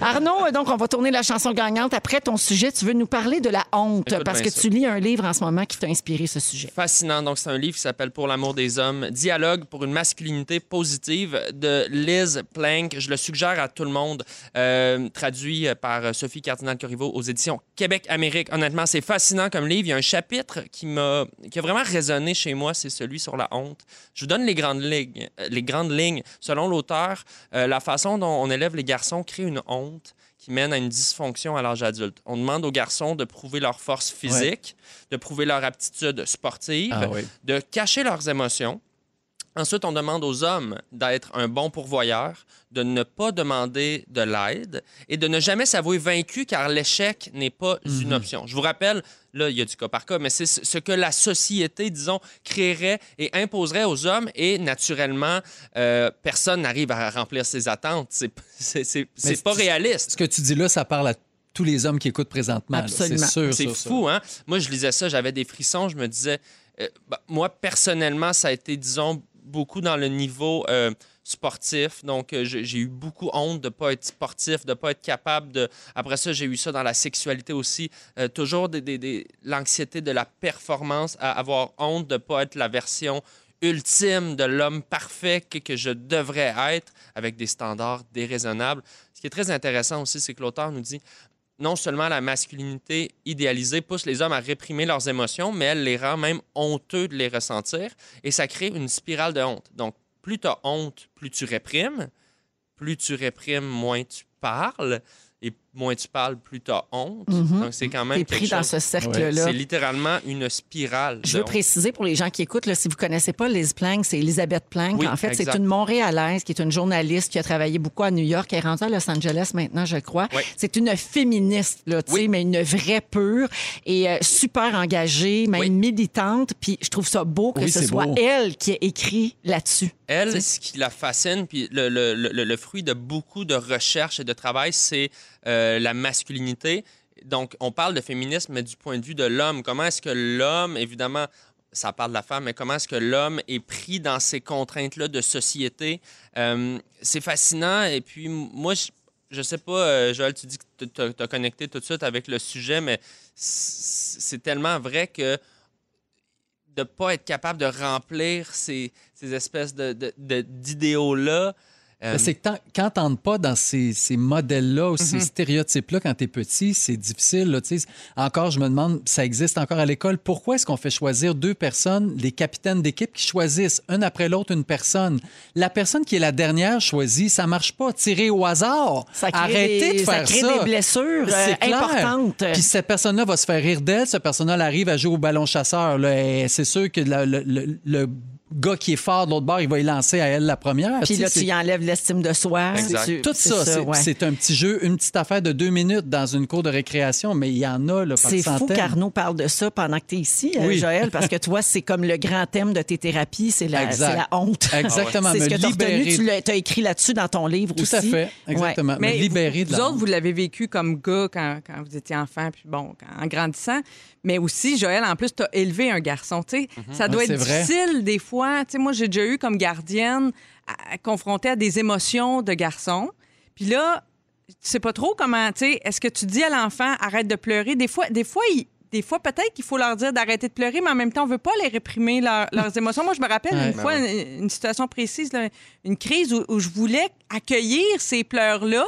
Arnaud, euh, donc, on va tourner la chanson gagnante. Après ton sujet, tu veux nous parler de la honte, Écoute parce que ça. tu lis un livre en ce moment qui t'a inspiré ce sujet. Fascinant. Donc, c'est un livre qui s'appelle Pour l'amour des hommes, Dialogue pour une masculinité positive de Liz Plank. Je le suggère à tout le monde. Euh, traduit par Sophie Cardinal-Corriveau aux éditions Québec-Amérique. Honnêtement, c'est fascinant comme livre. Il y a un chapitre qui m'a, qui a vraiment résonné chez moi, c'est celui sur la honte. Je vous donne les grandes lignes. Les grandes lignes. Selon l'auteur, euh, la façon dont on élève les garçons crée une honte qui mène à une dysfonction à l'âge adulte. On demande aux garçons de prouver leur force physique, de prouver leur aptitude sportive, Ah oui. de cacher leurs émotions. Ensuite, on demande aux hommes d'être un bon pourvoyeur, de ne pas demander de l'aide et de ne jamais s'avouer vaincu car l'échec n'est pas une option. Je vous rappelle, là, il y a du cas par cas, mais c'est ce que la société, disons, créerait et imposerait aux hommes et naturellement, euh, personne n'arrive à remplir ses attentes. C'est pas réaliste. Ce que tu dis là, ça parle à tous les hommes qui écoutent présentement. C'est sûr. C'est fou, hein? Moi, je lisais ça, j'avais des frissons, je me disais... euh, bah, moi, personnellement, ça a été, disons, beaucoup dans le niveau euh, sportif. Donc, euh, j'ai eu beaucoup honte de ne pas être sportif, de ne pas être capable de... Après ça, j'ai eu ça dans la sexualité aussi. Euh, toujours des, des- l'anxiété de la performance, à avoir honte de ne pas être la version ultime de l'homme parfait que je devrais être avec des standards déraisonnables. Ce qui est très intéressant aussi, c'est que l'auteur nous dit non seulement la masculinité idéalisée pousse les hommes à réprimer leurs émotions, mais elle les rend même honteux de les ressentir et ça crée une spirale de honte. Donc, plus tu as honte, plus tu réprimes. Plus tu réprimes, moins tu parles. Moins tu parles, plus tu as honte. Donc, c'est quand même. T'es pris dans ce cercle-là. C'est littéralement une spirale. Je veux honte. préciser pour les gens qui écoutent, là, si vous connaissez pas Liz Plank, c'est Elisabeth Plank. Oui, en fait, c'est une Montréalaise qui est une journaliste qui a travaillé beaucoup à New York, qui est rendue à Los Angeles maintenant, je crois. Oui. C'est une féministe, là, tu sais, Oui. mais une vraie pure et euh, super engagée, même militante. Puis je trouve ça beau que ce soit beau. elle qui ait écrit là-dessus. Elle, ce qui la fascine, puis le, le- le- le fruit de beaucoup de recherches et de travail, c'est euh, la masculinité. Donc, on parle de féminisme, mais du point de vue de l'homme. Comment est-ce que l'homme, évidemment, ça parle de la femme, mais comment est-ce que l'homme est pris dans ces contraintes-là de société? Euh, c'est fascinant. Et puis, moi, je, je sais pas, euh, Joël, tu dis que tu as connecté tout de suite avec le sujet, mais c'est tellement vrai que de ne pas être capable de remplir ces, ces espèces de, de- d'idéaux-là. Euh, Ben, C'est que quand t'entres pas dans ces, ces modèles-là ou ces stéréotypes-là quand t'es petit, c'est difficile. là, encore, je me demande, ça existe encore à l'école, pourquoi est-ce qu'on fait choisir deux personnes, les capitaines d'équipe, qui choisissent une après l'autre une personne? La personne qui est la dernière choisie, ça marche pas. Tirer au hasard. Ça crée Arrêtez des- de ça faire crée ça. des blessures, euh, importantes. Puis cette personne-là va se faire rire d'elle. Cette personne-là arrive à jouer au ballon chasseur. C'est sûr que la- le, le- le gars qui est fort de l'autre bord, il va y lancer à elle la première. Puis là, tu y enlèves l'estime de soi. Exact. Tu- tout ça, c'est ouais. un petit jeu, une petite affaire de deux minutes dans une cour de récréation, mais il y en a là, par C'est fou qu'Arnaud parle de ça pendant que tu es ici, euh, Oui. Joël, parce que toi, c'est comme le grand thème de tes thérapies, c'est la, honte. [LAUGHS] Exactement, C'est ce que tu as libérer. retenu, tu l'as as écrit là-dessus dans ton livre Tout aussi. à fait, exactement. Ouais. Mais libérer vous, de vous la autres, vous l'avez vécu comme gars quand, quand vous étiez enfant, puis bon, quand- en grandissant. Mais aussi, Joël, en plus, tu as élevé un garçon. tu sais. Ça doit Ouais, être difficile des fois. Tu sais, moi, j'ai déjà eu comme gardienne à, à des émotions de garçon. Puis là, tu sais pas trop comment. tu sais, Est-ce que tu dis à l'enfant, arrête de pleurer? Des fois, des fois, il- des fois, peut-être qu'il faut leur dire d'arrêter de pleurer, mais en même temps, on veut pas les réprimer leur- leurs [LAUGHS] émotions. Moi, je me rappelle Ouais. une fois une, une situation précise, là, une crise où, où je voulais accueillir ces pleurs-là,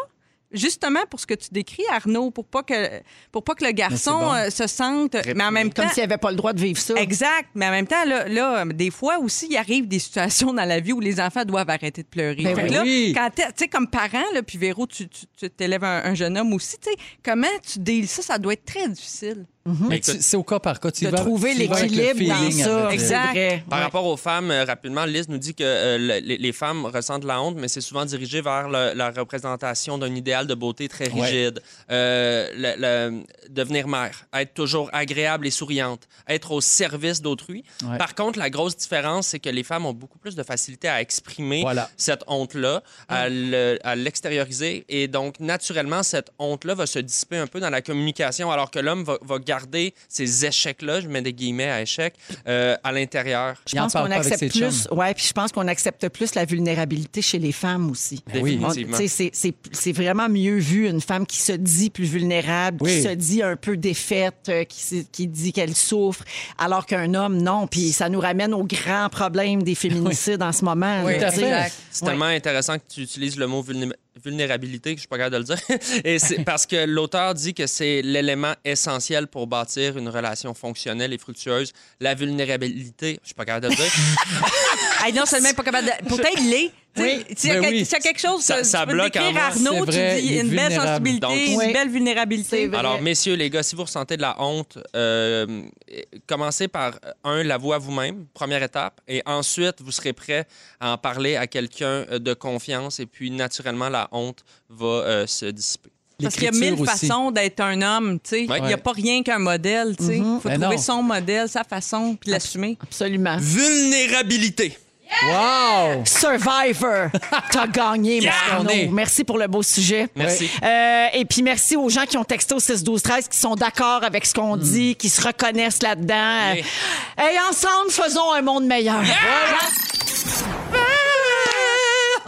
justement pour ce que tu décris, Arnaud, pour pas que, pour pas que le garçon bon. euh, se sente. Mais en même temps. Comme s'il n'avait pas le droit de vivre ça. Exact, mais en même temps, là, là, des fois aussi, il arrive des situations dans la vie où les enfants doivent arrêter de pleurer. Ben Fait oui. là, Oui. quand tu sais, comme parent, là, puis Véro, tu tu- tu t'élèves un, un jeune homme aussi, tu sais, comment tu deals ça? Ça doit être très difficile. Mais tu- c'est au cas par cas. Tu De vas, trouver l'équilibre dans ça. C'est Exact. vrai. Par Ouais. rapport aux femmes, euh, rapidement, Liz nous dit que euh, le- les, les femmes ressentent la honte, mais c'est souvent dirigé vers le- la représentation d'un idéal de beauté très Ouais. rigide. Euh, le- le- devenir mère, être toujours agréable et souriante, être au service d'autrui. Ouais. Par contre, la grosse différence, c'est que les femmes ont beaucoup plus de facilité à exprimer Voilà. cette honte-là, à le- à l'extérioriser. Et donc, naturellement, cette honte-là va se dissiper un peu dans la communication, alors que l'homme va, va garder ces échecs-là, je mets des guillemets à échecs, euh, à l'intérieur. Je pense qu'on accepte plus, ouais, puis je pense qu'on accepte plus la vulnérabilité chez les femmes aussi. Ben oui. C'est c'est- c'est vraiment mieux vu une femme qui se dit plus vulnérable, Oui. qui se dit un peu défaite, euh, qui, se- qui dit qu'elle souffre, alors qu'un homme, non. Puis ça nous ramène au grand problème des [LAUGHS] féminicides en ce moment. Oui. C'est tellement intéressant que tu utilises le mot vulné- vulnérabilité que je suis pas capable de le dire. [LAUGHS] Et c'est parce que l'auteur dit que c'est l'élément essentiel pour bâtir une relation fonctionnelle et fructueuse. La vulnérabilité, je suis pas capable de le dire. [LAUGHS] Non seulement pas capable de. Pourtant, il l'est. Tu sais, Oui. S'il y, a quel- oui. s'il y a quelque chose, Ça- ça tu peux bloque décrire moi. Arnaud, vrai, tu dis une belle sensibilité, Donc, une Oui. belle vulnérabilité. Alors, messieurs, les gars, si vous ressentez de la honte, euh, commencez par, euh, un, l'avouer à vous-même, première étape, et ensuite, vous serez prêt à en parler à quelqu'un euh, de confiance, et puis, naturellement, la honte va euh, se dissiper. Parce qu'il y a mille aussi. façons d'être un homme, tu sais. Ouais. Il n'y a pas rien qu'un modèle, tu sais. Il faut Ben trouver non. son modèle, sa façon, puis l'assumer. Absolument. Vulnérabilité. Wow! Survivor. [LAUGHS] T'as gagné, Yeah! Est. Merci pour le beau sujet. Merci. Euh, et puis merci aux gens qui ont texté au 6 12 13 qui sont d'accord avec ce qu'on dit, qui se reconnaissent là-dedans. Et ensemble, faisons un monde meilleur.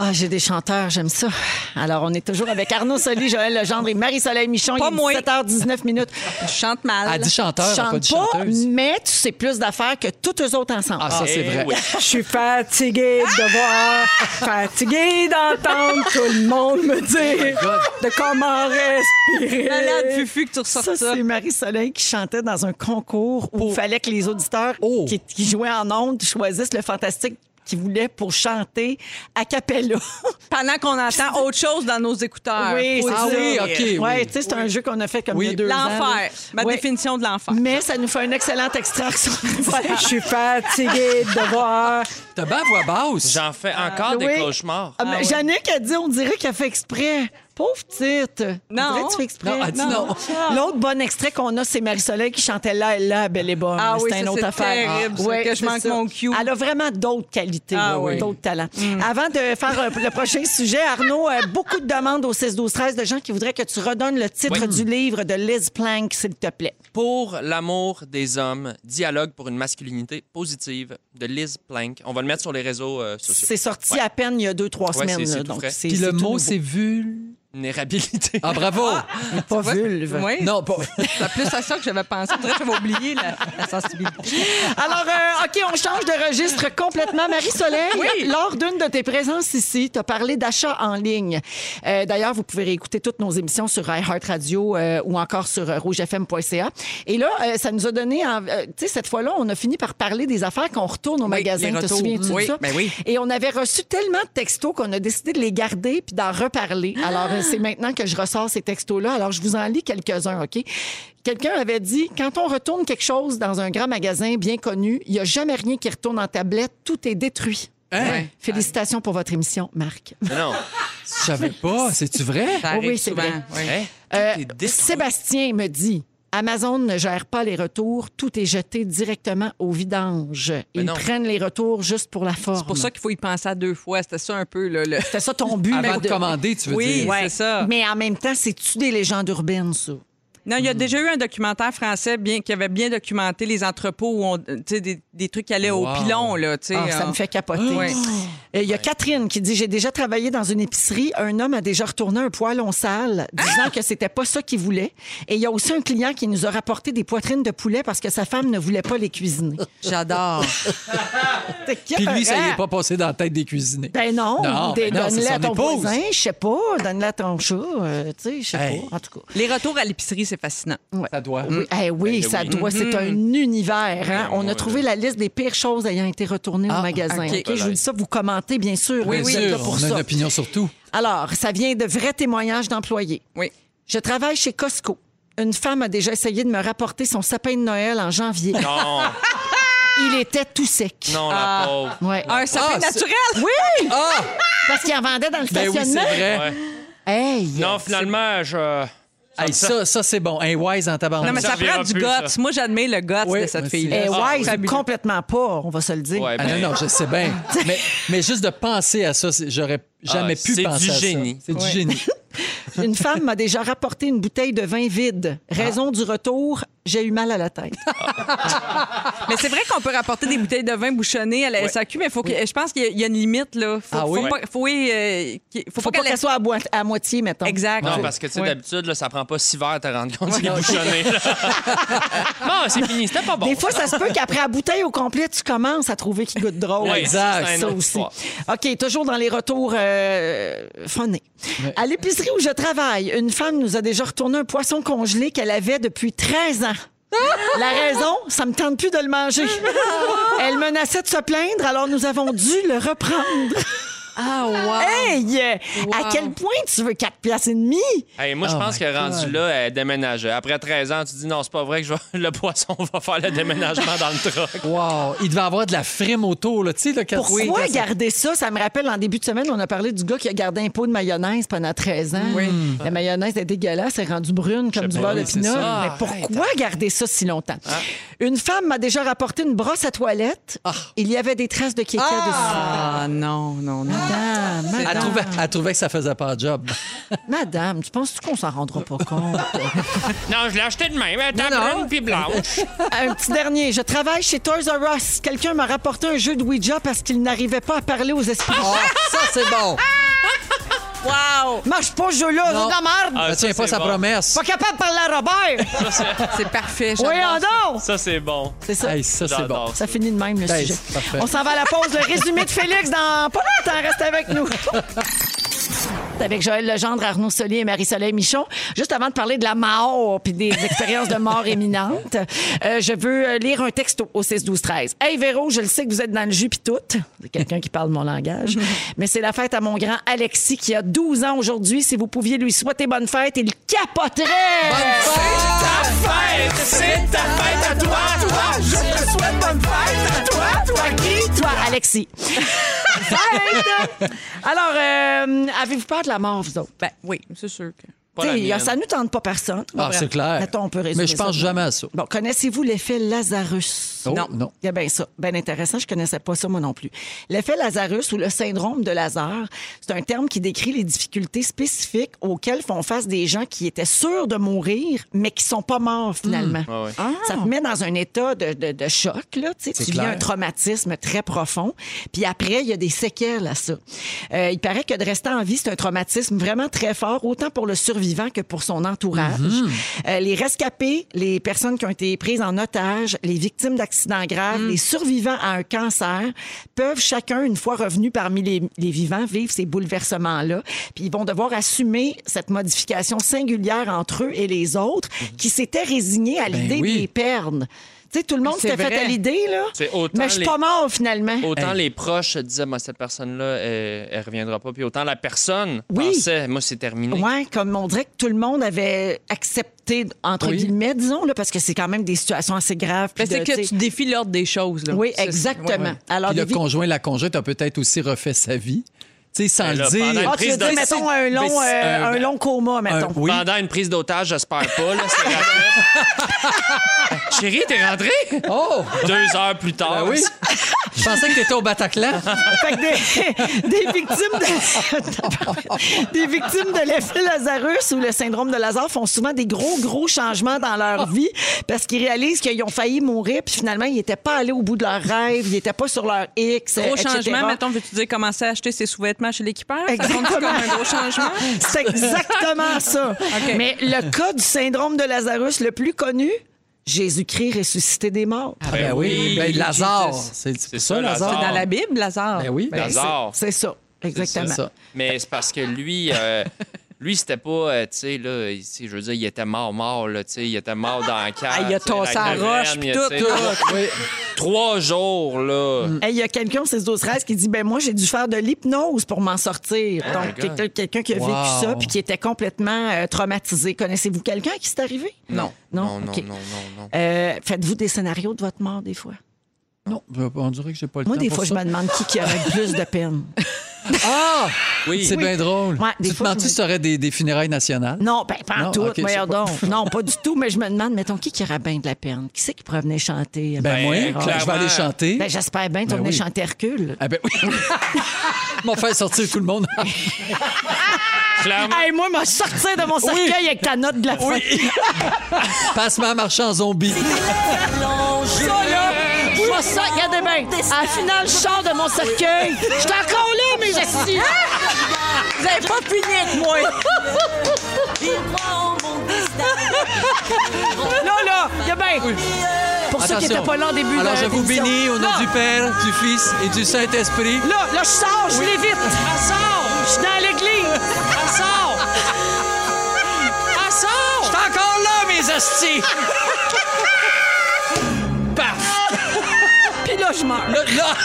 Ah, j'ai des chanteurs, j'aime ça. Alors, on est toujours avec Arnaud Soli, Joël Legendre et Marie-Soleil Michon. Pas Il est moi. 17h19 minutes. Je chante mal. Elle dit chanteur, a pas dit mais tu sais plus d'affaires que toutes eux autres ensemble. Ah, ça, c'est Eh vrai. oui. Je suis fatiguée de voir, fatiguée d'entendre tout le monde me dire de comment respirer. Malade fufu que tu ressortes Ça, ça. c'est Marie-Soleil qui chantait dans un concours où il fallait que les auditeurs Oh. qui, qui jouaient en ondes choisissent le fantastique qu'ils voulaient pour chanter a cappella. [LAUGHS] Pendant qu'on entend autre chose dans nos écouteurs. oui, c'est Ah ça. oui, OK, oui. Ouais, tu sais, c'est un jeu qu'on a fait comme Oui. il y a deux ans. là. L'enfer. Ma Ouais. définition de l'enfer. Mais ça nous fait un excellent extraction. [LAUGHS] Je suis fatiguée de voir. T'as bien voix basse. J'en fais encore des oui. cauchemars. Ah, mais Jannick a dit, on dirait qu'elle fait exprès. Pauvre petite. Non. Que tu fais exprès. Non. L'autre bon extrait qu'on a, c'est Marie-Soleil qui chantait là et là, Belle et Bonne. Ah oui, c'est une ça, autre affaire. terrible, Ouais, que je manque ça. mon cue. Elle a vraiment d'autres qualités, Ah oui. d'autres talents. Avant de faire euh, le prochain [LAUGHS] sujet, Arnaud, euh, beaucoup de demandes au 16 12 13 de gens qui voudraient que tu redonnes le titre Oui. du livre de Liz Plank, s'il te plaît. Pour l'amour des hommes, dialogue pour une masculinité positive de Liz Plank. On va le mettre sur les réseaux euh, sociaux. C'est sorti à peine il y a deux, trois Ouais, semaines. là, donc Puis le mot, c'est vul. Vulnérabilité. Ah, bravo! pas vulve. Oui. Non, pas. C'est plus à ça que j'avais pensé. Que j'avais oublié la, la sensibilité. Alors, euh, OK, on change de registre complètement. Marie-Soleil, Oui. lors d'une de tes présences ici, tu as parlé d'achat en ligne. Euh, D'ailleurs, vous pouvez réécouter toutes nos émissions sur iHeartRadio euh, ou encore sur euh, rougefm.ca. Et là, euh, ça nous a donné... euh, tu sais, cette fois-là, on a fini par parler des affaires qu'on retourne au magasin. les Te souviens-tu de Oui, ça? ben oui. Et on avait reçu tellement de textos qu'on a décidé de les garder puis d'en reparler. Alors, euh, c'est maintenant que je ressors ces textos-là. Alors, je vous en lis quelques-uns, OK? Quelqu'un avait dit quand on retourne quelque chose dans un grand magasin bien connu, il n'y a jamais rien qui retourne en tablette, tout est détruit. Hein? Félicitations pour votre émission, Marc. Non. [LAUGHS] Je savais pas. C'est-tu vrai? Ça Oui, c'est vrai. Hein? Euh. Sébastien me dit Amazon ne gère pas les retours, tout est jeté directement au vidange. Ils prennent les retours juste pour la forme. C'est pour ça qu'il faut y penser à deux fois. C'était ça un peu le. le- C'était ça ton but. Avant de commander, tu veux Oui, dire? c'est ça. Mais en même temps, c'est-tu des légendes urbaines, ça? Non, il y a déjà eu un documentaire français bien, qui avait bien documenté les entrepôts où on, tu sais, des, des trucs qui allaient Wow. au pilon. Là, tu sais, Ah, ça me fait capoter. Euh, Il y a Catherine qui dit J'ai déjà travaillé dans une épicerie. Un homme a déjà retourné un poêlon sale, disant que c'était pas ça qu'il voulait. Et il y a aussi un client qui nous a rapporté des poitrines de poulet parce que sa femme ne voulait pas les cuisiner. J'adore. [LAUGHS] Puis lui, ça y est pas passé dans la tête des cuisiniers. Ben non, ben donne-le à ton épouse. voisin, je sais pas, donne-le à ton chat, euh, tu sais, je sais Hey. pas, en tout cas. les retours à l'épicerie, c'est fascinant. Ça doit. Oui, eh oui, Ben ça oui. doit, c'est un univers. hein. On a trouvé la liste des pires choses ayant été retournées au Ah, magasin. OK. OK, Je vous dis ça, vous commentez, bien sûr. Bien vous êtes là sûr, pour on a ça. une opinion sur tout. Alors, ça vient de vrais témoignages d'employés. Oui. Je travaille chez Costco. Une femme a déjà essayé de me rapporter son sapin de Noël en janvier. Non, [LAUGHS] Il était tout sec. non, la pauvre. Ouais. Un sapin Ah, naturel? Oui! Ah! Parce qu'il en vendait dans le Ben oui, c'est vrai. Ouais. Hey! Non, finalement, je. Hey, ça, ça c'est bon. Un wise en Non, tabarnak. mais Ça prend du plus, guts. ça. Moi, j'admets le guts Oui, de cette fille-là. Eh, Ah, wise, complètement pas, on va se le dire. Ouais, Ah non, non, je sais bien. [LAUGHS] mais, mais juste de penser à ça, j'aurais jamais Ah, pu c'est penser du à ça. génie. C'est du génie. [LAUGHS] Une femme m'a déjà rapporté une bouteille de vin vide. Raison du retour, j'ai eu mal à la tête. [LAUGHS] Mais c'est vrai qu'on peut rapporter des bouteilles de vin bouchonnées à la SAQ, mais faut que, je pense qu'il y a- une limite. Là. Faut, Ah faut pas, faut, euh, faut Faut pas pas qu'elle soit à, boi- à moitié, mettons. Exact. Non, parce que, tu sais, Ouais. d'habitude, ça prend pas six verres à te rendre compte qu'il est bouchonné. là. [LAUGHS] non, c'est fini, c'était pas bon. Des fois, ça se peut qu'après la bouteille au complet, tu commences à trouver qu'il goûte drôle. Exact. Ça aussi. histoire. OK, toujours dans les retours euh. À l'épicerie où je travaille, une femme nous a déjà retourné un poisson congelé qu'elle avait depuis 13 ans. La raison, ça me tente plus de le manger. Elle menaçait de se plaindre, alors nous avons dû le reprendre. Ah, wow. Hey! À quel point tu veux 4 piastres et demi? Hey, moi, je Oh pense my que rendu là, elle déménageait. Après 13 ans, tu dis non, c'est pas vrai que je vais- [LAUGHS] le poisson va faire le déménagement dans le truck. [LAUGHS] Wow. Il devait avoir de la frime autour, là. Tu sais, là, quand Pourquoi garder ça? Ça me rappelle, en début de semaine, on a parlé du gars qui a gardé un pot de mayonnaise pendant 13 ans. La mayonnaise est dégueulasse, elle est rendue brune comme du beurre de oui, pinot. Mais pourquoi garder ça si longtemps? Une femme m'a déjà rapporté une brosse à toilette. Il y avait des traces de kéké Ah, non, non, non. Madame, Elle trouvait, elle trouvait que ça faisait pas de job. [LAUGHS] madame, tu penses qu'on s'en rendra pas compte? [LAUGHS] Non, je l'ai acheté de même. Elle était brune puis blanche. [LAUGHS] Un petit dernier. Je travaille chez Toys R Us. Quelqu'un m'a rapporté un jeu de Ouija parce qu'il n'arrivait pas à parler aux esprits. Oh, ça, c'est bon. Wow! Marche pas ce jeu-là, c'est de la merde. Ah, Elle ça, tient pas sa bon. promesse. Pas capable de parler à Robert. [LAUGHS] [LAUGHS] C'est parfait. Oui, ça. donc. Ça, c'est bon. C'est ça. Hey, ça, c'est bon. Ça finit de même, le Ben, sujet. On s'en va à la pause. Le résumé de Félix dans pas longtemps. Reste avec nous. [LAUGHS] Avec Joël Legendre, Arnaud Solier et Marie-Soleil Michon. Juste avant de parler de la mort puis des [LAUGHS] expériences de mort éminentes, euh, je veux euh, lire un texto au 6-12-13. Hey Véro, je le sais que vous êtes dans le jus tout. C'est quelqu'un qui parle mon langage. [LAUGHS] Mais c'est la fête à mon grand Alexis qui a 12 ans aujourd'hui. Si vous pouviez lui souhaiter bonne fête, il capoterait. fête, c'est ta fête à toi, toi. Je te souhaite bonne fête à toi, toi qui, Toi, Alexis. [LAUGHS] Fête! Alors, euh, avez-vous peur de la mort, vous autres? Ben oui, c'est sûr que. Pas la T'sais, mienne. ça ne nous tente pas personne. Ah, c'est clair. Mettons, on peut résumer Mais je pense ça. jamais à ça. Bon, connaissez-vous l'effet Lazarus? Oh, non. Il y a bien ça. Bien intéressant. Je connaissais pas ça, moi non plus. L'effet Lazarus ou le syndrome de Lazare, c'est un terme qui décrit les difficultés spécifiques auxquelles font face des gens qui étaient sûrs de mourir, mais qui sont pas morts finalement. Ouais, ouais. Ça te met dans un état de, de- de choc, là. Tu vis un traumatisme très profond. Puis après, il y a des séquelles à ça. Euh, il paraît que de rester en vie, c'est un traumatisme vraiment très fort, autant pour le survivant que pour son entourage. Mhm. Euh, les rescapés, les personnes qui ont été prises en otage, les victimes d'accidents graves, Mhm. les survivants à un cancer peuvent chacun, une fois revenus parmi les, les vivants, vivre ces bouleversements-là. Puis ils vont devoir assumer cette modification singulière entre eux et les autres qui s'étaient résignés à l'idée Mhm. Ben oui. de les perdre. Tu sais, tout le monde s'était fait à l'idée, là. Mais je suis les- pas mort, finalement. Autant Hey. les proches disaient, moi, cette personne-là, elle, elle reviendra pas. Puis autant la personne Oui. pensait, moi, c'est terminé. Ouais, comme on dirait que tout le monde avait accepté, entre Oui. guillemets, disons, là, parce que c'est quand même des situations assez graves. c'est que tu défies l'ordre des choses. Là. Oui, exactement. ouais, ouais. Alors, Puis le conjoint, la conjointe a peut-être aussi refait sa vie. Tu sais, sans Ben le dire. une Ah, tu veux dire, mettons, un long, Mais c'est- euh, euh, un ben, long coma, mettons. Un- oui. Pendant une prise d'otage, j'espère pas. Là, c'est rapide. [LAUGHS] [LAUGHS] Chérie, t'es rentrée? Oh! Deux heures plus tard. Ben oui. Je pensais que t'étais au Bataclan. [LAUGHS] Fait que des, des victimes de, des victimes de l'effet Lazarus ou le syndrome de Lazare font souvent des gros, gros changements dans leur vie parce qu'ils réalisent qu'ils ont failli mourir puis finalement, ils n'étaient pas allés au bout de leur rêve, ils n'étaient pas sur leur X, Gros etc. changement, mettons, veux-tu dire commencer à acheter ses sous-vêtements chez l'équipeur? Exactement. comme un gros changement? [LAUGHS] C'est exactement [LAUGHS] ça. Mais le cas du syndrome de Lazarus le plus connu, Jésus-Christ ressuscité des morts. Ah, ben oui. Ben, Lazare. C'est C'est ça, ça, Lazare. Lazare. Dans la Bible, Lazare. Ben oui. Ben, Lazare. C'est c'est ça. Exactement. C'est ça. Mais c'est parce que lui, euh, [LAUGHS] Lui, c'était pas, euh, tu sais, là, je veux dire, il était mort, mort, là, tu sais, il était mort dans la [LAUGHS] cave. Ah, il a tassé la roche, puis tout. Oui. [LAUGHS] Trois jours, là. Hey, Il y a quelqu'un 16 12 13 qui dit ben moi j'ai dû faire de l'hypnose pour m'en sortir. Oh Donc quelqu'un quelqu'un qui a vécu ça puis qui était complètement euh, traumatisé. Connaissez-vous quelqu'un qui s'est arrivé? Non. Non, Non, non, non, non, non. Euh, Faites-vous des scénarios de votre mort des fois? Non, on dirait que j'ai pas le Moi temps des pour fois je me demande qui, qui aurait le plus de peine. [LAUGHS] Ah! Oui. C'est bien drôle. Ouais, des tu te fois, demandes-tu je me- si tu aurais des, des funérailles nationales? Non, ben pas en Non, tout, ok, voyons c'est pas- donc. Non, pas du tout, mais je me demande, mettons, qui qui aurait bien de la peine? Qui c'est qui pourrait venir chanter? Ben, Ben, moi, clairement. je vais aller chanter. Ben, j'espère bien, tu vas Ben venir oui. chanter Hercule. Ah ben oui. [LAUGHS] M'en faire sortir tout le monde. [LAUGHS] Clairement. Hey, moi, m'a sortir de mon cercueil avec ta note de la fin. [LAUGHS] Passe-moi à marcher en zombie. Ça, là, vois ça, regardez bien. À la finale, je sors de mon cercueil. Je suis encore là, mes assis. Vous avez pas fini avec moi. Là, là, il y a bien. Pour ceux qui n'étaient pas là au début Alors, de je vous bénis au nom Là, du Père, du Fils et du Saint-Esprit. Là, là, je sors, je l'ai vite. Elle sort. Je suis dans l'église. Elle sort. Elle sort. Je suis encore là, mes hosties! Là, je meurs. Là, là,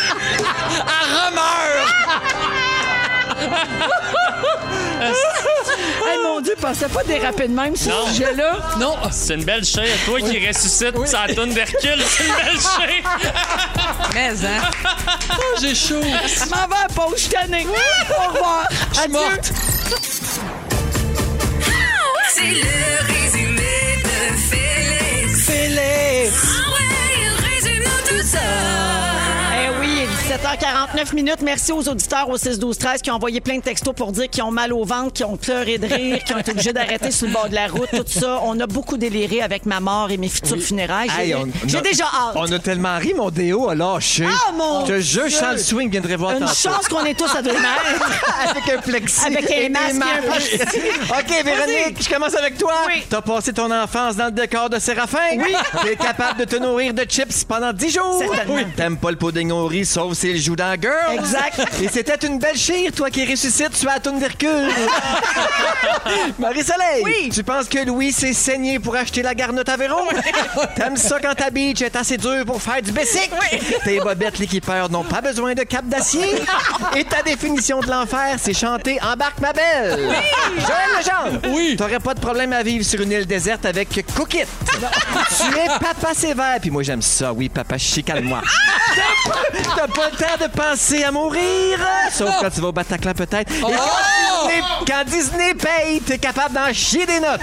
elle remeurt! [LAUGHS] Hey, mon Dieu, pensais pas déraper de même, ce Non. sujet-là. Non! C'est une belle chair. Toi qui ressuscite sa toune d'Hercule, c'est une belle chair. Mais, hein? [LAUGHS] J'ai chaud! Je m'en vais à la pause, je suis tannée. Au revoir. Je suis Adieu. morte! C'est le résumé de Félix. Félix. 7h49 minutes. Merci aux auditeurs au 6-12-13 qui ont envoyé plein de textos pour dire qu'ils ont mal au ventre, qui ont pleuré de rire, qui ont été obligés d'arrêter sur le bord de la route, tout ça. On a beaucoup déliré avec ma mort et mes futurs funérailles. J'ai déjà hâte. On a tellement ri, mon déo a lâché. Ah, mon Que je, Charles Swing, viendrait voir Une tantôt. chance qu'on est tous à deux mètres. [LAUGHS] avec un plexi. Avec un masque. Un plexi. OK, Véronique, je commence avec toi. Oui. T'as passé ton enfance dans le décor de Séraphin? Oui. T'es capable de te nourrir de chips pendant 10 jours? Oui. T'aimes pas le pudding au riz, sauf s'il joue dans Girl. Exact. Et c'était une belle chire, toi qui ressuscites sur la toune d'Hercule. [LAUGHS] Marie-Soleil. Oui. Tu penses que Louis s'est saigné pour acheter la garnotte à Véro? [LAUGHS] T'aimes ça quand ta beach est assez dure pour faire du basic? Tes bobettes l'équipeur n'ont pas besoin de cap d'acier? [LAUGHS] Et ta définition de l'enfer, c'est chanter Embarque ma belle! Joël Legendre! Oui. T'aurais pas de problème à vivre sur une île déserte avec Cookit. tu es papa sévère, puis moi j'aime ça, oui, papa chicane-moi. T'as pas- T'as pas le temps de penser à mourir, sauf quand tu vas au Bataclan peut-être. Et quand, Disney, quand Disney paye, t'es capable d'en chier des notes.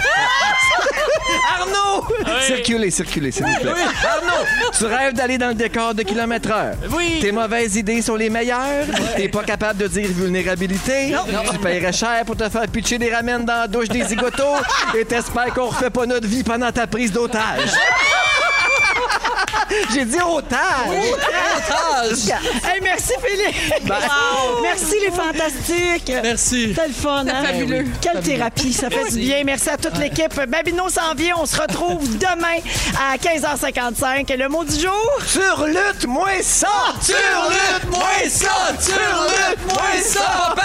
Arnaud! Circulez, circulez, s'il vous plaît. Arnaud, tu rêves d'aller dans le décor de kilomètre heure. Oui. Tes mauvaises idées sont les meilleures. T'es pas capable de dire vulnérabilité. Tu paierais cher pour te faire pitcher des ramènes dans la douche des zigotos. Et t'espères qu'on refait pas notre vie pendant ta prise d'otage. [LAUGHS] J'ai dit otage. [LAUGHS] Hey, merci, Philippe. Merci, les fantastiques. Merci. C'était le fun, hein? fabuleux. Quelle thérapie, ça fait du bien. Merci à toute l'équipe. Babino s'en vient. On se retrouve [LAUGHS] demain à 15h55. Le mot du jour? Sur lutte, moins ça! Sur lutte, moins ça! Sur lutte, moins ça!